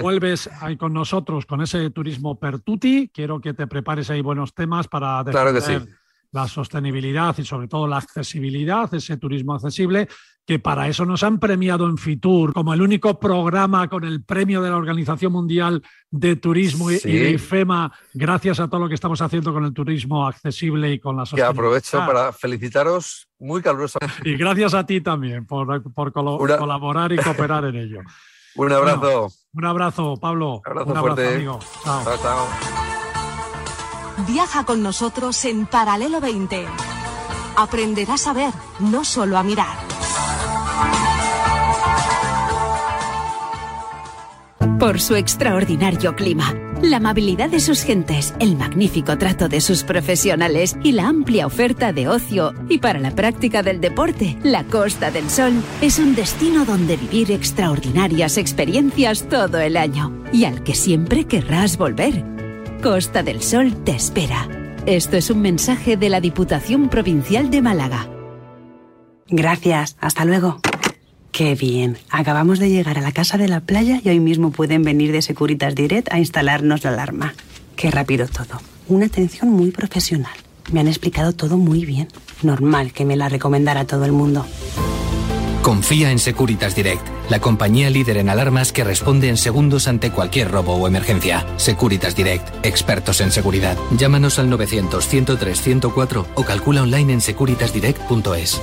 vuelves ahí con nosotros con ese turismo pertuti. Quiero que te prepares ahí buenos temas para defender la sostenibilidad y sobre todo la accesibilidad, ese turismo accesible, que para eso nos han premiado en Fitur como el único programa con el premio de la Organización Mundial de Turismo y de IFEMA, gracias a todo lo que estamos haciendo con el turismo accesible y con la sostenibilidad. Que aprovecho para felicitaros muy calurosamente. Y gracias a ti también por, por colaborar y cooperar en ello. Un abrazo. Un abrazo, Pablo. un abrazo amigo. chao, chao. Viaja con nosotros en Paralelo 20. Aprenderás a ver, no solo a mirar. Por su extraordinario clima la amabilidad de sus gentes, el magnífico trato de sus profesionales y la amplia oferta de ocio y para la práctica del deporte, la Costa del Sol es un destino donde vivir extraordinarias experiencias todo el año y al que siempre querrás volver. Costa del Sol te espera. Esto es un mensaje de la Diputación Provincial de Málaga. Gracias, hasta luego. Qué bien. Acabamos de llegar a la casa de la playa y hoy mismo pueden venir de Securitas Direct a instalarnos la alarma. Qué rápido todo. Una atención muy profesional. Me han explicado todo muy bien. Normal que me la recomendara todo el mundo. Confía en Securitas Direct, la compañía líder en alarmas que responde en segundos ante cualquier robo o emergencia. Securitas Direct, expertos en seguridad. Llámanos al 900 103 104 o calcula online en securitasdirect.es.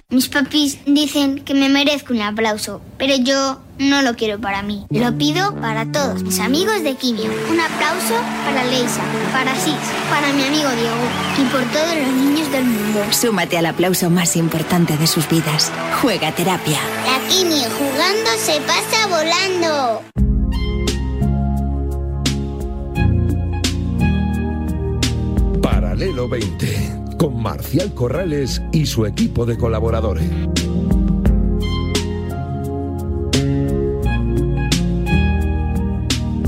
Mis papis dicen que me merezco un aplauso, pero yo no lo quiero para mí. Lo pido para todos mis amigos de Quimio. Un aplauso para Leisa, para Six, para mi amigo Diego y por todos los niños del mundo. Súmate al aplauso más importante de sus vidas. Juega terapia. La Quimio jugando se pasa volando. Paralelo 20 con Marcial Corrales y su equipo de colaboradores.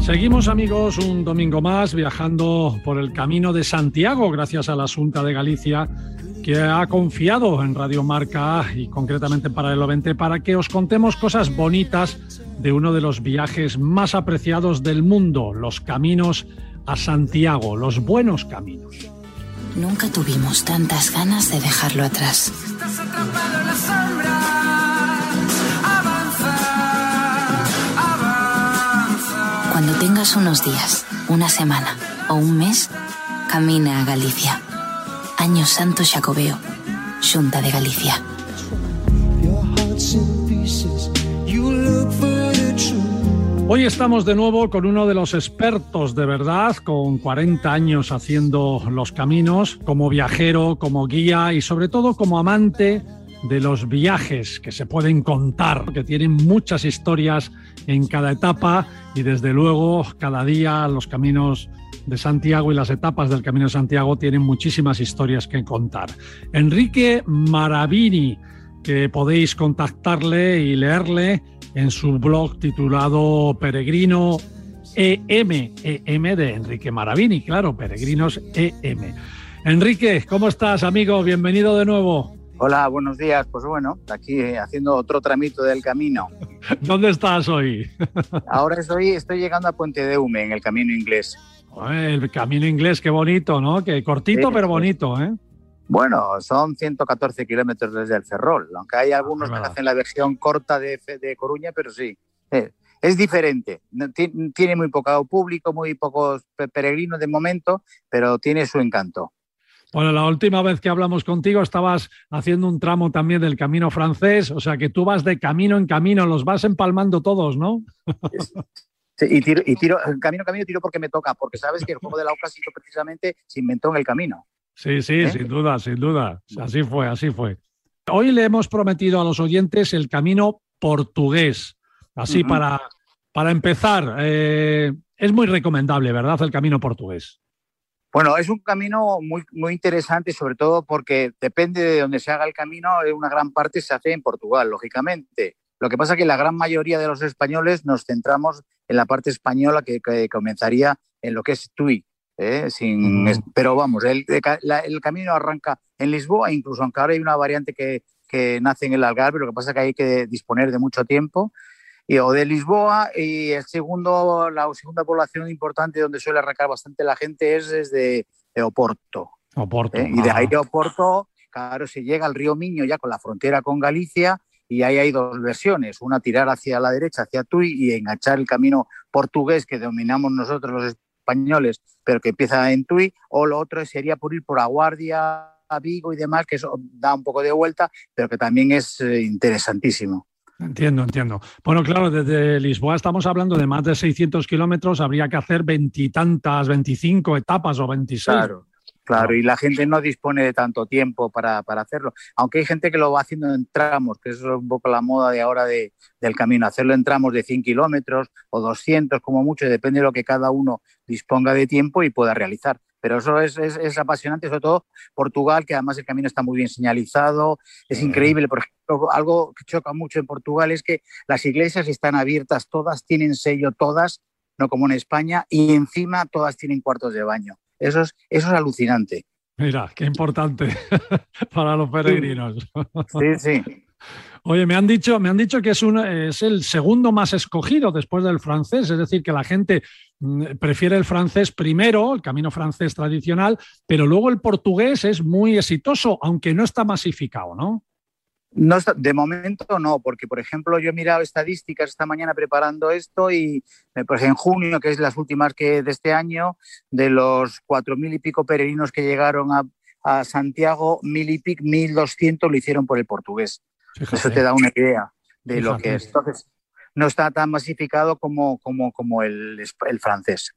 Seguimos amigos un domingo más viajando por el camino de Santiago gracias a la Junta de Galicia que ha confiado en Radio Marca y concretamente en Paralelo 20 para que os contemos cosas bonitas de uno de los viajes más apreciados del mundo, los caminos a Santiago, los buenos caminos. Nunca tuvimos tantas ganas de dejarlo atrás. Cuando tengas unos días, una semana o un mes, camina a Galicia. Año Santo Jacobeo, Junta de Galicia. Hoy estamos de nuevo con uno de los expertos de verdad, con 40 años haciendo los caminos, como viajero, como guía y sobre todo como amante de los viajes que se pueden contar, que tienen muchas historias en cada etapa y desde luego cada día los caminos de Santiago y las etapas del Camino de Santiago tienen muchísimas historias que contar. Enrique Maravini, que podéis contactarle y leerle en su blog titulado Peregrino EM, EM de Enrique Maravini, claro, Peregrinos EM. Enrique, ¿cómo estás, amigo? Bienvenido de nuevo. Hola, buenos días. Pues bueno, aquí haciendo otro tramito del camino. <laughs> ¿Dónde estás hoy? <laughs> Ahora estoy, estoy llegando a Puente de Hume, en el camino inglés. El camino inglés, qué bonito, ¿no? Que cortito pero bonito, ¿eh? Bueno, son 114 kilómetros desde el Ferrol, aunque hay algunos que hacen la versión corta de, de Coruña, pero sí. Eh, es diferente. Tiene muy poco público, muy pocos peregrinos de momento, pero tiene su encanto. Bueno, la última vez que hablamos contigo estabas haciendo un tramo también del camino francés, o sea que tú vas de camino en camino, los vas empalmando todos, ¿no? Sí, y tiro, y tiro, camino camino tiro porque me toca, porque sabes que el juego de la ocasión precisamente se inventó en el camino. Sí, sí, ¿Eh? sin duda, sin duda. Así fue, así fue. Hoy le hemos prometido a los oyentes el camino portugués. Así para, para empezar, eh, es muy recomendable, ¿verdad? El camino portugués. Bueno, es un camino muy, muy interesante, sobre todo porque depende de donde se haga el camino, una gran parte se hace en Portugal, lógicamente. Lo que pasa es que la gran mayoría de los españoles nos centramos en la parte española que, que comenzaría en lo que es Tui, ¿eh? Sin, Pero vamos, el, el, camino arranca en Lisboa, incluso aunque ahora hay una variante que, que nace en el Algarve, lo que pasa es que hay que disponer de mucho tiempo. Y, o de Lisboa y el segundo, la segunda población importante donde suele arrancar bastante la gente es desde Oporto. Oporto. ¿eh? Y de ahí de Oporto, claro, se llega al río Miño ya con la frontera con Galicia y ahí hay dos versiones, una tirar hacia la derecha, hacia Tui y enganchar el camino portugués que dominamos nosotros los españoles, pero que empieza en Tui, o lo otro sería por ir por Aguardia, Vigo y demás, que eso da un poco de vuelta, pero que también es eh, interesantísimo. Entiendo, entiendo. Bueno, claro, desde Lisboa estamos hablando de más de 600 kilómetros, habría que hacer veintitantas, 25 etapas o 26. Claro. Claro, y la gente no dispone de tanto tiempo para, hacerlo. Aunque hay gente que lo va haciendo en tramos, que eso es un poco la moda de ahora de, del camino, hacerlo en tramos de 100 kilómetros o 200 como mucho, depende de lo que cada uno disponga de tiempo y pueda realizar. Pero eso es, es, apasionante, sobre todo Portugal, que además el camino está muy bien señalizado, es increíble. Por ejemplo, algo que choca mucho en Portugal es que las iglesias están abiertas, todas tienen sello, todas, no como en España, y encima todas tienen cuartos de baño. Eso es, eso es alucinante. Mira, qué importante <laughs> para los peregrinos. Sí, sí. Oye, me han dicho, me han dicho que es, un, es el segundo más escogido después del francés, es decir, que la gente mm, prefiere el francés primero, el camino francés tradicional, pero luego el portugués es muy exitoso, aunque no está masificado, ¿no? No de momento no, porque por ejemplo yo he mirado estadísticas esta mañana preparando esto y pues en junio, que es las últimas que de este año, de los cuatro mil y pico peregrinos que llegaron a a Santiago, mil y pico, mil doscientos lo hicieron por el portugués. Eso te da una idea de lo que es. Entonces, no está tan masificado como, como, como el, el francés.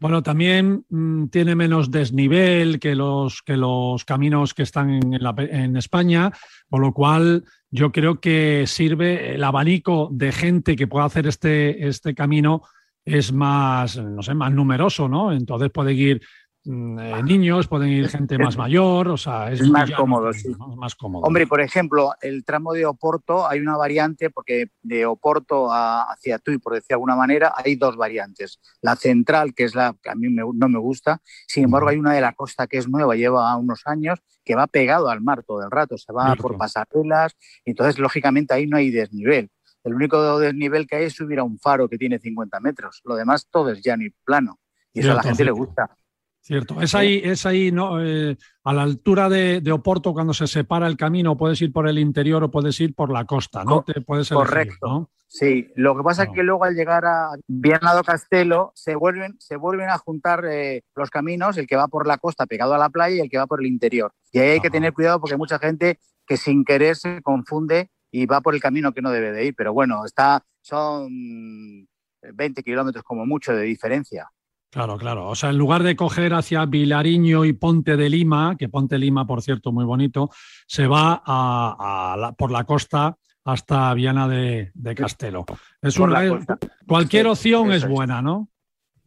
Bueno, también mm, tiene menos desnivel que los, que los caminos que están en, España, por lo cual yo creo que sirve el abanico de gente que pueda hacer este, este camino es más, no sé, más numeroso, ¿no? Entonces puede ir eh, niños, pueden ir gente más mayor, o sea, es, más cómodo, sí. más cómodo. Hombre, por ejemplo, el tramo de Oporto, hay una variante, porque de Oporto hacia Tui, por decir de alguna manera, hay dos variantes. La central, que es la que a mí no me gusta, sin embargo, hay una de la costa que es nueva, lleva unos años, que va pegado al mar todo el rato, se va por pasarelas, entonces, lógicamente, ahí no hay desnivel. El único desnivel que hay es subir a un faro que tiene 50 metros. Lo demás todo es llano y plano. Y eso a la gente le gusta. Cierto, es ahí, es ahí ¿no? Eh, a la altura de, Oporto cuando se separa el camino, puedes ir por el interior o puedes ir por la costa, ¿no? Te puedes Correcto. Sí, lo que pasa es que luego al llegar a Vianado Castelo se vuelven, se vuelven a juntar eh, los caminos, el que va por la costa pegado a la playa y el que va por el interior. Y ahí hay que tener cuidado porque hay mucha gente que sin querer se confunde y va por el camino que no debe de ir. Pero bueno, está, son 20 kilómetros como mucho de diferencia. Claro, claro. O sea, en lugar de coger hacia Vilariño y Ponte de Lima, que Ponte de Lima, por cierto, muy bonito, se va a, por la costa hasta Viana de, Castelo. Es una, cualquier opción es buena, ¿no?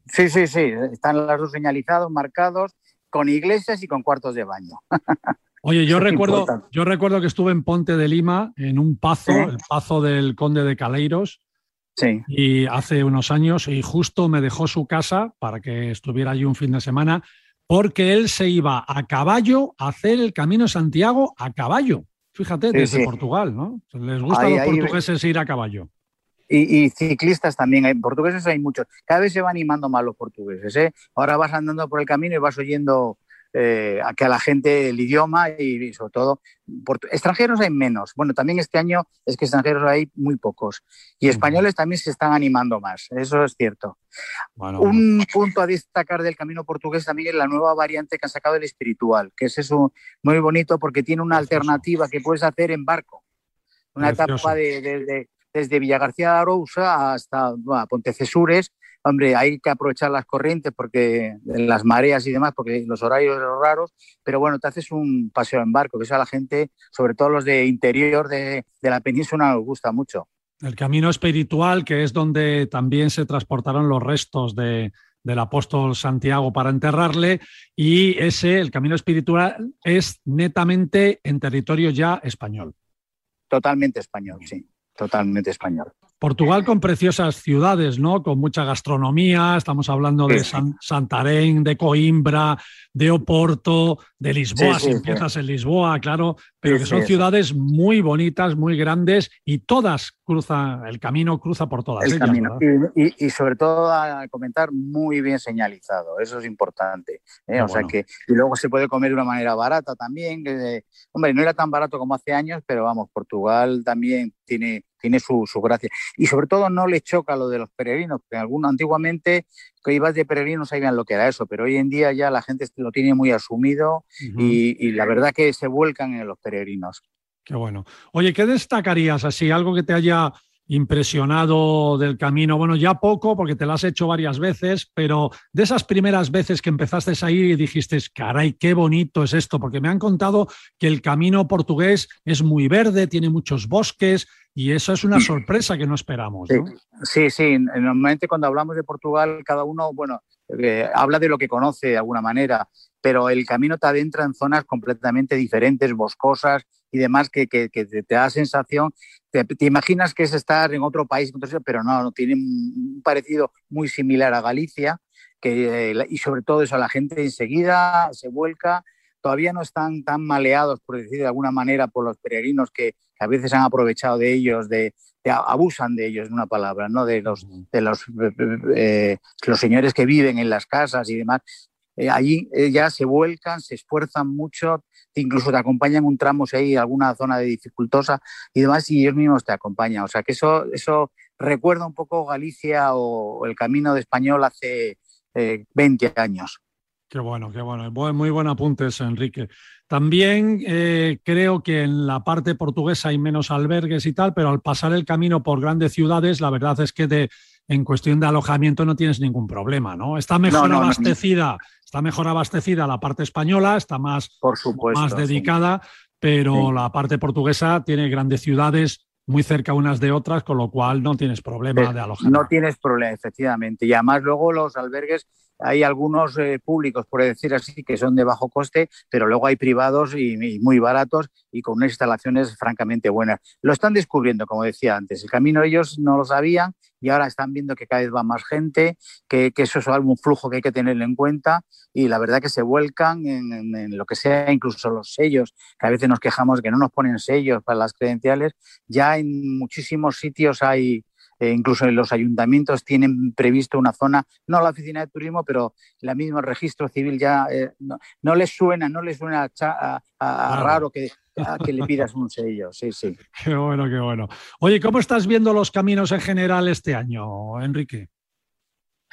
Sí, sí, sí. Están los dos señalizados, marcados, con iglesias y con cuartos de baño. <laughs> Oye, yo recuerdo, yo recuerdo que estuve en Ponte de Lima, en un pazo, el pazo del Conde de Caleiros, y hace unos años, y justo me dejó su casa para que estuviera allí un fin de semana, porque él se iba a caballo a hacer el camino de Santiago a caballo. Fíjate, desde Portugal, ¿no? Les gusta a los portugueses ir a caballo. Y, ciclistas también, hay portugueses hay muchos. Cada vez se van animando más los portugueses. ¿eh? Ahora vas andando por el camino y vas oyendo eh, a que a la gente el idioma y, sobre todo extranjeros hay menos. Bueno, también este año es que extranjeros hay muy pocos y españoles también se están animando más, eso es cierto. Un punto a destacar del camino portugués también es la nueva variante que han sacado el espiritual, que es eso muy bonito porque tiene una alternativa que puedes hacer en barco. Una etapa de, desde Villagarcía de Arousa hasta Pontecesures Hombre, hay que aprovechar las corrientes porque las mareas y demás, porque los horarios son raros, pero bueno, te haces un paseo en barco, que eso a la gente, sobre todo los de interior de, la península, nos gusta mucho. El camino espiritual, que es donde también se transportaron los restos de, del apóstol Santiago para enterrarle, y ese, el camino espiritual, es netamente en territorio ya español. Totalmente español, sí, totalmente español. Portugal con preciosas ciudades, ¿no? Con mucha gastronomía, estamos hablando de Santarém, de Coimbra, de Oporto, de Lisboa, si empiezas en Lisboa, claro, pero que son ciudades muy bonitas, muy grandes y todas cruzan, el camino cruza por todas el Camino. Y, sobre todo a comentar muy bien señalizado, eso es importante. ¿eh? O sea que, y luego se puede comer de una manera barata también, que, hombre, no era tan barato como hace años, pero vamos, Portugal también tiene tiene su, gracia. Y sobre todo no le choca lo de los peregrinos, porque algunos antiguamente que ibas de peregrinos sabían lo que era eso, pero hoy en día ya la gente lo tiene muy asumido y, la verdad que se vuelcan en los peregrinos. Qué bueno. Oye, ¿qué destacarías así? Algo que te haya impresionado del camino? Bueno, ya poco, porque te lo has hecho varias veces, pero de esas primeras veces que empezaste a ir y dijiste, caray, qué bonito es esto, porque me han contado que el camino portugués es muy verde, tiene muchos bosques, y eso es una sorpresa que no esperamos. ¿no? Sí, sí, normalmente cuando hablamos de Portugal, cada uno, bueno, eh, habla de lo que conoce de alguna manera, pero el camino te adentra en zonas completamente diferentes, boscosas y demás, que, que, te, da sensación, te, imaginas que es estar en otro país, pero no, no tiene un parecido muy similar a Galicia, que, eh, y sobre todo eso, la gente enseguida se vuelca todavía no están tan maleados, por decir de alguna manera, por los peregrinos que, a veces han aprovechado de ellos, de, abusan de ellos, en una palabra, ¿no? de, los, de los, eh, los señores que viven en las casas y demás. Eh, allí eh, ya se vuelcan, se esfuerzan mucho, incluso te acompañan un tramo si hay alguna zona de dificultosa y demás, y ellos mismos te acompañan. O sea que eso, eso recuerda un poco Galicia o, el camino de español hace 20 años. Qué bueno, qué bueno. Muy buen apunte Enrique. También eh, creo que en la parte portuguesa hay menos albergues y tal, pero al pasar el camino por grandes ciudades, la verdad es que de, en cuestión de alojamiento no tienes ningún problema, ¿no? Está mejor abastecida, está mejor abastecida la parte española, está más, más dedicada, pero la parte portuguesa tiene grandes ciudades muy cerca unas de otras, con lo cual no tienes problema de alojamiento. No tienes problema, efectivamente. Y además luego los albergues hay algunos eh, públicos, por decir así, que son de bajo coste, pero luego hay privados y, muy baratos y con unas instalaciones francamente buenas. Lo están descubriendo, como decía antes. El camino ellos no lo sabían y ahora están viendo que cada vez va más gente, que, eso es algún flujo que hay que tener en cuenta y la verdad que se vuelcan en, lo que sea, incluso los sellos, que a veces nos quejamos que no nos ponen sellos para las credenciales. Ya en muchísimos sitios hay eh, incluso en los ayuntamientos tienen previsto una zona, no la oficina de turismo, pero la misma registro civil ya eh, no, les suena, no les suena a, raro que, que le pidas <laughs> un sello. Sí, sí. Qué bueno, qué bueno. Oye, ¿cómo estás viendo los caminos en general este año, Enrique?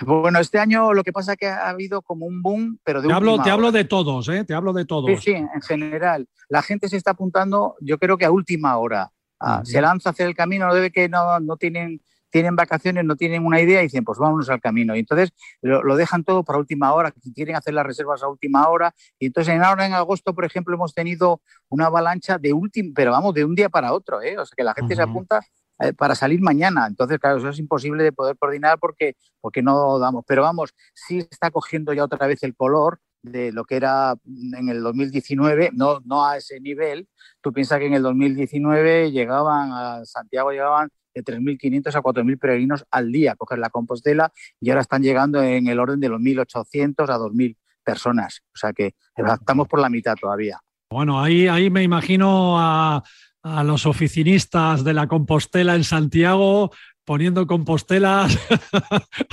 Bueno, este año lo que pasa es que ha habido como un boom, pero de te hablo, te hablo de todos, ¿eh? Te hablo de todos. Sí, sí, en general. La gente se está apuntando, yo creo que a última hora. Ah, se lanza a hacer el camino, no debe que no, no tienen tienen vacaciones, no tienen una idea y dicen, pues vámonos al camino. Y entonces lo, dejan todo para última hora, quieren hacer las reservas a última hora. Y entonces en ahora en agosto, por ejemplo, hemos tenido una avalancha de último, pero vamos, de un día para otro, ¿eh? O sea que la gente se apunta eh, para salir mañana. Entonces, claro, eso es imposible de poder coordinar porque, porque no damos. Pero vamos, sí está cogiendo ya otra vez el color de lo que era en el 2019, no, no a ese nivel. Tú piensas que en el 2019 llegaban a Santiago, llegaban de 3.500 a 4.000 peregrinos al día a coger la Compostela y ahora están llegando en el orden de los 1.800 a 2.000 personas. O sea que estamos por la mitad todavía. Bueno, ahí, ahí me imagino a, los oficinistas de la Compostela en Santiago poniendo compostelas <laughs>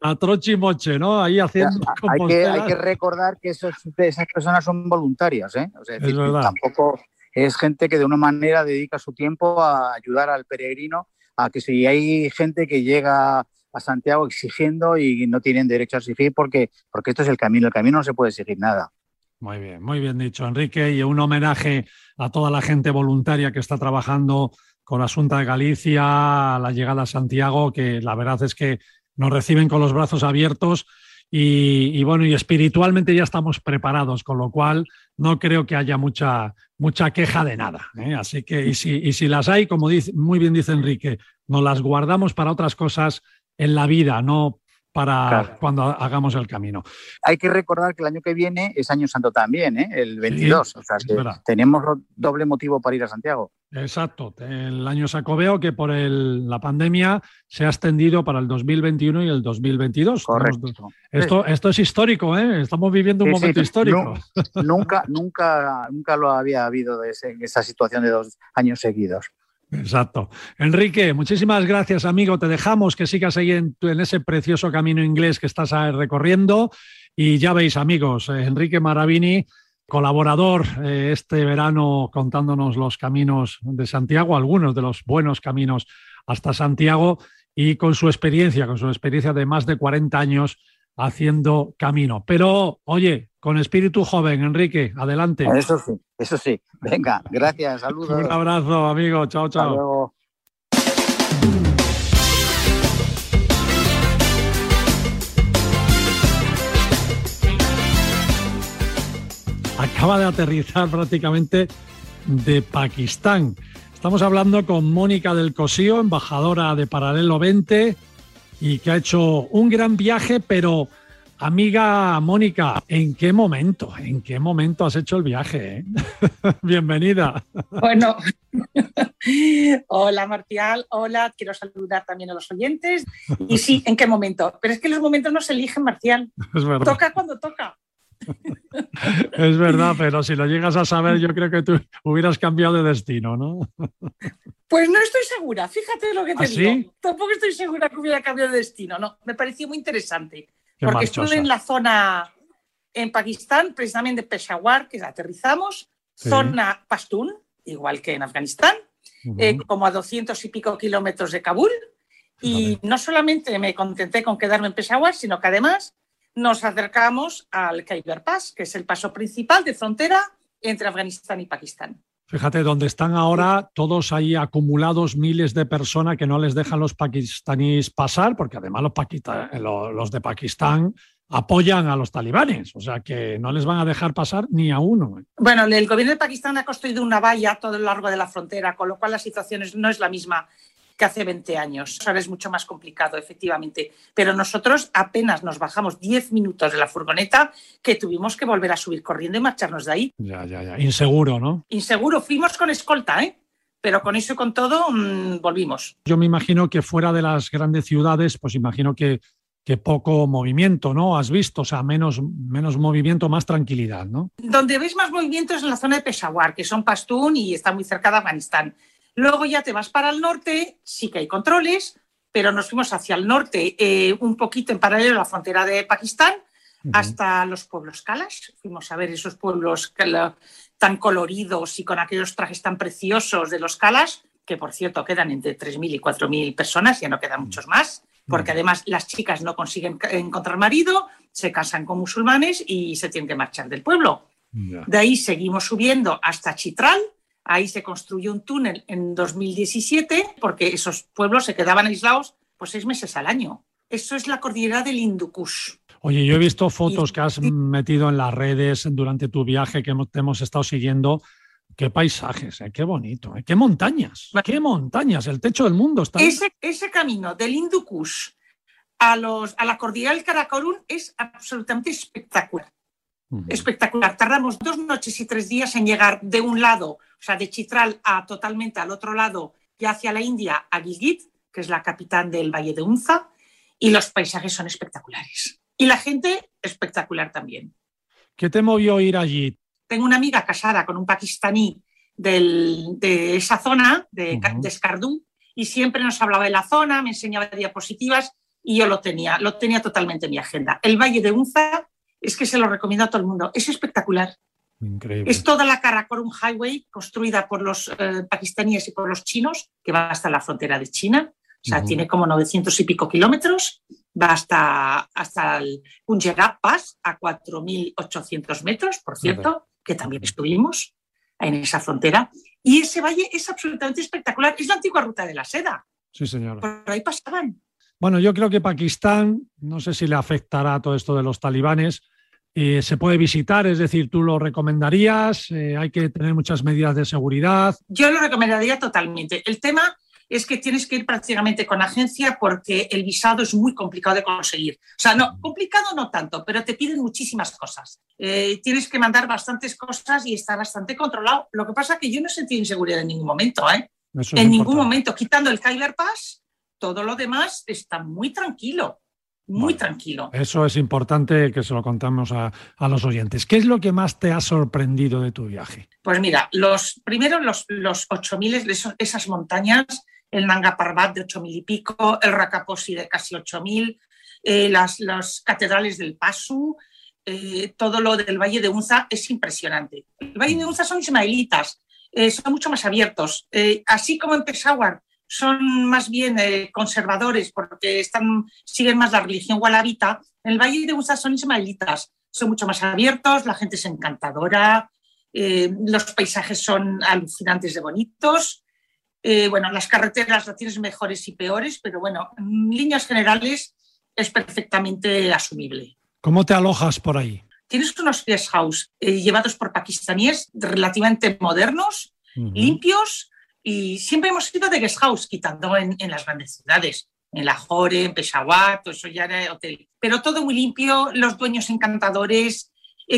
a, troche y moche, ¿no? Ahí haciendo hay que, hay que recordar que esos, esas personas son voluntarias, ¿eh? O sea, tampoco es gente que de una manera dedica su tiempo a ayudar al peregrino a que si hay gente que llega a Santiago exigiendo y no tienen derecho a exigir porque, porque esto es el camino, el camino no se puede exigir nada. Muy bien, muy bien dicho, Enrique, y un homenaje a toda la gente voluntaria que está trabajando con Asunta de Galicia, a la llegada a Santiago, que la verdad es que nos reciben con los brazos abiertos y, bueno, y espiritualmente ya estamos preparados, con lo cual no creo que haya mucha, mucha queja de nada. ¿eh? Así que, y si, y si las hay, como dice, muy bien dice Enrique, nos las guardamos para otras cosas en la vida, no para cuando hagamos el camino. Hay que recordar que el año que viene es Año Santo también, ¿eh? el 22. o sea, tenemos doble motivo para ir a Santiago. Exacto. El año sacobeo que por la pandemia se ha extendido para el 2021 y el 2022. Correcto. Esto, esto es histórico, ¿eh? Estamos viviendo un momento histórico. nunca, nunca, nunca lo había habido de esa situación de dos años seguidos. Exacto. Enrique, muchísimas gracias, amigo. Te dejamos que sigas ahí en, ese precioso camino inglés que estás recorriendo. Y ya veis, amigos, eh, Enrique Maravini, colaborador eh, este verano contándonos los caminos de Santiago, algunos de los buenos caminos hasta Santiago, y con su experiencia, con su experiencia de más de 40 años haciendo camino. Pero, oye, con espíritu joven, Enrique, adelante. Eso sí, eso sí. Venga, gracias, saludos. Un abrazo, amigo. Chao, chao. Acaba de aterrizar prácticamente de Pakistán. Estamos hablando con Mónica del Cosío, embajadora de Paralelo 20 y que ha hecho un gran viaje, pero amiga Mónica, ¿en qué momento? ¿En qué momento has hecho el viaje? Eh? <laughs> Bienvenida. Bueno, <laughs> hola Marcial, hola, quiero saludar también a los oyentes. Y sí, ¿en qué momento? Pero es que los momentos no se eligen, Marcial. Toca cuando toca. Es verdad, pero si lo llegas a saber, yo creo que tú hubieras cambiado de destino, ¿no? Pues no estoy segura, fíjate lo que te ¿Ah, digo. Tampoco estoy segura que hubiera cambiado de destino, no. Me pareció muy interesante. porque estuve en la zona en Pakistán, precisamente Peshawar, que aterrizamos, zona Pashtun, igual que en Afganistán, eh, como a 200 y pico kilómetros de Kabul. Y no solamente me contenté con quedarme en Peshawar, sino que además nos acercamos al Khyber Pass, que es el paso principal de frontera entre Afganistán y Pakistán. Fíjate, donde están ahora todos ahí acumulados miles de personas que no les dejan los pakistaníes pasar, porque además los, los de Pakistán apoyan a los talibanes, o sea que no les van a dejar pasar ni a uno. Bueno, el gobierno de Pakistán ha construido una valla a todo lo largo de la frontera, con lo cual la situación no es la misma que hace 20 años. Ahora es mucho más complicado, efectivamente. Pero nosotros apenas nos bajamos 10 minutos de la furgoneta que tuvimos que volver a subir corriendo y marcharnos de ahí. Ya, ya, ya. Inseguro, ¿no? Inseguro. Fuimos con escolta, ¿eh? Pero con eso y con todo mmm, volvimos. Yo me imagino que fuera de las grandes ciudades, pues imagino que, que poco movimiento, ¿no? Has visto, o sea, menos, menos movimiento, más tranquilidad, ¿no? Donde ves más movimiento es en la zona de Peshawar, que son Pastún y está muy cerca de Afganistán. Luego ya te vas para el norte, sí que hay controles, pero nos fuimos hacia el norte, eh, un poquito en paralelo a la frontera de Pakistán, hasta los pueblos Kalash. Fuimos a ver esos pueblos tan coloridos y con aquellos trajes tan preciosos de los Kalash, que por cierto quedan entre 3.000 y 4.000 personas, ya no quedan muchos más, porque además las chicas no consiguen encontrar marido, se casan con musulmanes y se tienen que marchar del pueblo. De ahí seguimos subiendo hasta Chitral, Ahí se construyó un túnel en 2017 porque esos pueblos se quedaban aislados pues seis meses al año. Eso es la cordillera del Hindu Oye, yo he visto fotos que has metido en las redes durante tu viaje que te hemos estado siguiendo. Qué paisajes, eh, qué bonito, eh, qué montañas, qué montañas, el techo del mundo está. Ese, ese camino del Hindu a, los, a la cordillera del Karakorum es absolutamente espectacular. Espectacular. Tardamos dos noches y tres días en llegar de un lado, o sea, de Chitral a totalmente al otro lado, ya hacia la India, a Gilgit, que es la capital del Valle de Unza, y los paisajes son espectaculares. Y la gente espectacular también. ¿Qué te movió ir allí? Tengo una amiga casada con un pakistaní de esa zona, de, uh y siempre nos hablaba de la zona, me enseñaba diapositivas y yo lo tenía, lo tenía totalmente en mi agenda. El Valle de Unza es que se lo recomiendo a todo el mundo. Es espectacular. Increíble. Es toda la Karakorum Highway construida por los eh, pakistaníes y por los chinos, que va hasta la frontera de China. O sea, tiene como 900 y pico kilómetros. Va hasta, hasta el Punjab Pass a 4.800 metros, por cierto, que también estuvimos en esa frontera. Y ese valle es absolutamente espectacular. Es la antigua ruta de la seda. Sí, señor. Por ahí pasaban. Bueno, yo creo que Pakistán, no sé si le afectará todo esto de los talibanes, eh, se puede visitar, es decir, tú lo recomendarías, eh, hay que tener muchas medidas de seguridad. Yo lo recomendaría totalmente. El tema es que tienes que ir prácticamente con agencia porque el visado es muy complicado de conseguir. O sea, no, complicado no tanto, pero te piden muchísimas cosas. Eh, tienes que mandar bastantes cosas y estar bastante controlado. Lo que pasa es que yo no sentí inseguridad en ningún momento, ¿eh? en ningún momento, quitando el Kyler Pass, todo lo demás está muy tranquilo, muy tranquilo. Eso es importante que se lo contamos a, los oyentes. ¿Qué es lo que más te ha sorprendido de tu viaje? Pues mira, los primero los, los 8.000, esas montañas, el Nanga Parbat de 8.000 y pico, el Rakaposi de casi 8.000, eh, las, las catedrales del Pasu, eh, todo lo del Valle de Unza es impresionante. El Valle de Unza son ismaelitas, eh, son mucho más abiertos. así como en Peshawar son más bien eh, conservadores porque están, siguen más la religión walabita. En el Valle de Usa son ismaelitas, son mucho más abiertos, la gente es encantadora, eh, los paisajes son alucinantes de bonitos. Eh, bueno, las carreteras las tienes mejores y peores, pero bueno, en líneas generales es perfectamente asumible. ¿Cómo te alojas por ahí? Tienes unos guest house llevados por pakistaníes relativamente modernos, limpios, y siempre hemos ido de guest house, quitando en, las grandes ciudades, en Lahore, en Peshawar, todo eso ya era hotel. Pero todo muy limpio, los dueños encantadores,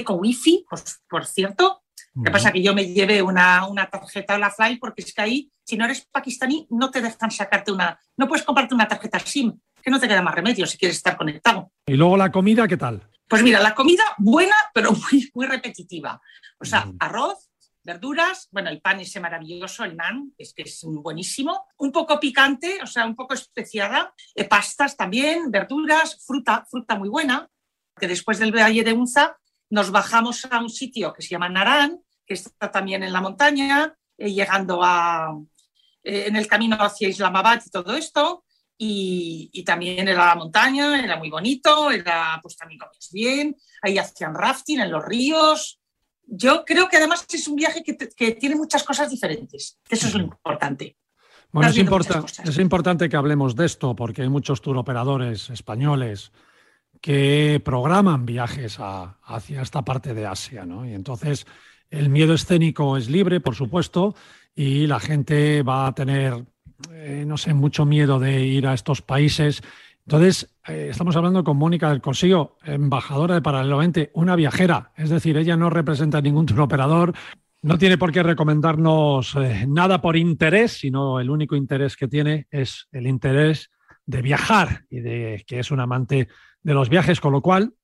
con wifi, pues, por cierto. Lo que pasa que yo me llevé una, una tarjeta la Fly porque es que ahí, si no eres pakistaní, no te dejan sacarte una, no puedes comprarte una tarjeta SIM, que no te queda más remedio si quieres estar conectado. ¿Y luego la comida qué tal? Pues mira, la comida buena, pero <laughs> muy, muy repetitiva. O sea, arroz, verduras, bueno, el pan ese maravilloso, el nan, es que es buenísimo, un poco picante, o sea, un poco especiada, eh, pastas también, verduras, fruta, fruta muy buena, que después del Valle de Unza nos bajamos a un sitio que se llama Narán, que está también en la montaña, eh, llegando a, eh, en el camino hacia Islamabad y todo esto, y, también era la montaña, era muy bonito, era pues también comías bien, ahí hacían rafting en los ríos. Yo creo que además es un viaje que, que tiene muchas cosas diferentes, eso es lo importante. Bueno, es, es, importante que hablemos de esto porque hay muchos turoperadores españoles que programan viajes hacia esta parte de Asia, ¿no? Y entonces el miedo escénico es libre, por supuesto, y la gente va a tener, eh, no sé, mucho miedo de ir a estos países. Entonces, eh, estamos hablando con Mónica del Cosío, embajadora de Paralelo 20, una viajera, es decir, ella no representa ningún <laughs> turoperador, no tiene por qué recomendarnos eh, nada por interés, sino el único interés que tiene es el interés de viajar y de que es un amante de los viajes, con lo cual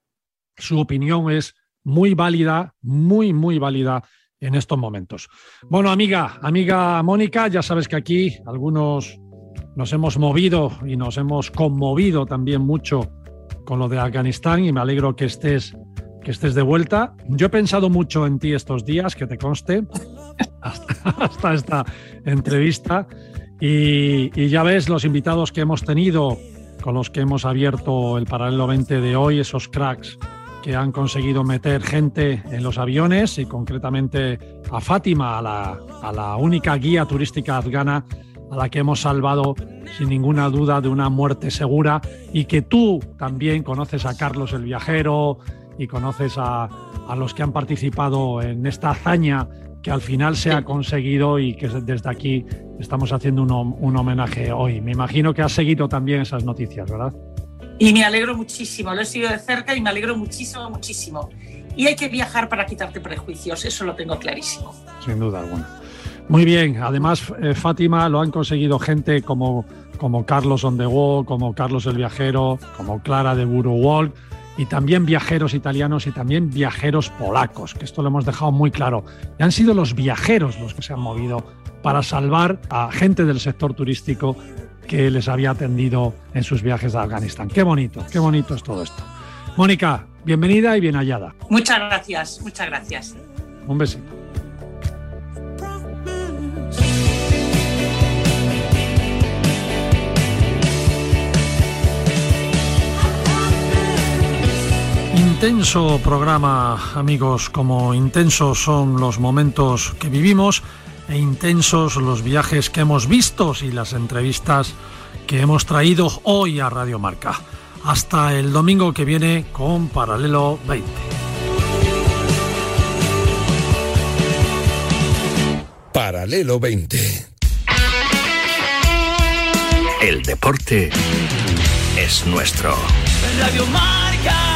su opinión es muy válida, muy, muy válida en estos momentos. Bueno, amiga, amiga Mónica, ya sabes que aquí algunos nos hemos movido y nos hemos conmovido también mucho con lo de Afganistán y me alegro que estés, que estés de vuelta. Yo he pensado mucho en ti estos días, que te conste, <laughs> hasta, esta entrevista. Y, y, ya ves los invitados que hemos tenido, con los que hemos abierto el paralelo 20 de hoy, esos cracks que han conseguido meter gente en los aviones y concretamente a Fátima, a la, a la única guía turística afgana a la que hemos salvado sin ninguna duda de una muerte segura y que tú también conoces a Carlos el viajero y conoces a, a los que han participado en esta hazaña que al final se ha conseguido y que desde aquí estamos haciendo un, un homenaje hoy. Me imagino que has seguido también esas noticias, ¿verdad? Y me alegro muchísimo, lo he seguido de cerca y me alegro muchísimo, muchísimo. Y hay que viajar para quitarte prejuicios, eso lo tengo clarísimo. Sin duda alguna. Muy bien, además eh, Fátima lo han conseguido gente como, como Carlos on the Wall, como Carlos el Viajero, como Clara de Buru Walk y también viajeros italianos y también viajeros polacos, que esto lo hemos dejado muy claro. Y han sido los viajeros los que se han movido para salvar a gente del sector turístico que les había atendido en sus viajes a Afganistán. Qué bonito, qué bonito es todo esto. Mónica, bienvenida y bien hallada. Muchas gracias, muchas gracias. Un besito. Intenso programa, amigos, como intensos son los momentos que vivimos e intensos los viajes que hemos visto y las entrevistas que hemos traído hoy a Radio Marca. Hasta el domingo que viene con Paralelo 20. Paralelo 20. El deporte es nuestro. Radio Marca.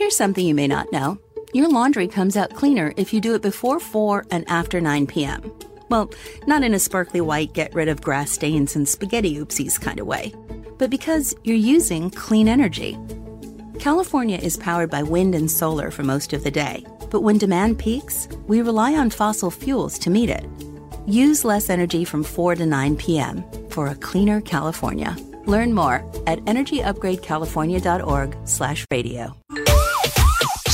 Here's something you may not know your laundry comes out cleaner if you do it before 4 and after 9 p.m. Well, not in a sparkly white, get rid of grass stains and spaghetti oopsies kind of way, but because you're using clean energy. California is powered by wind and solar for most of the day, but when demand peaks, we rely on fossil fuels to meet it. Use less energy from 4 to 9 p.m. for a cleaner California. Learn more at energyupgradecalifornia.org/radio.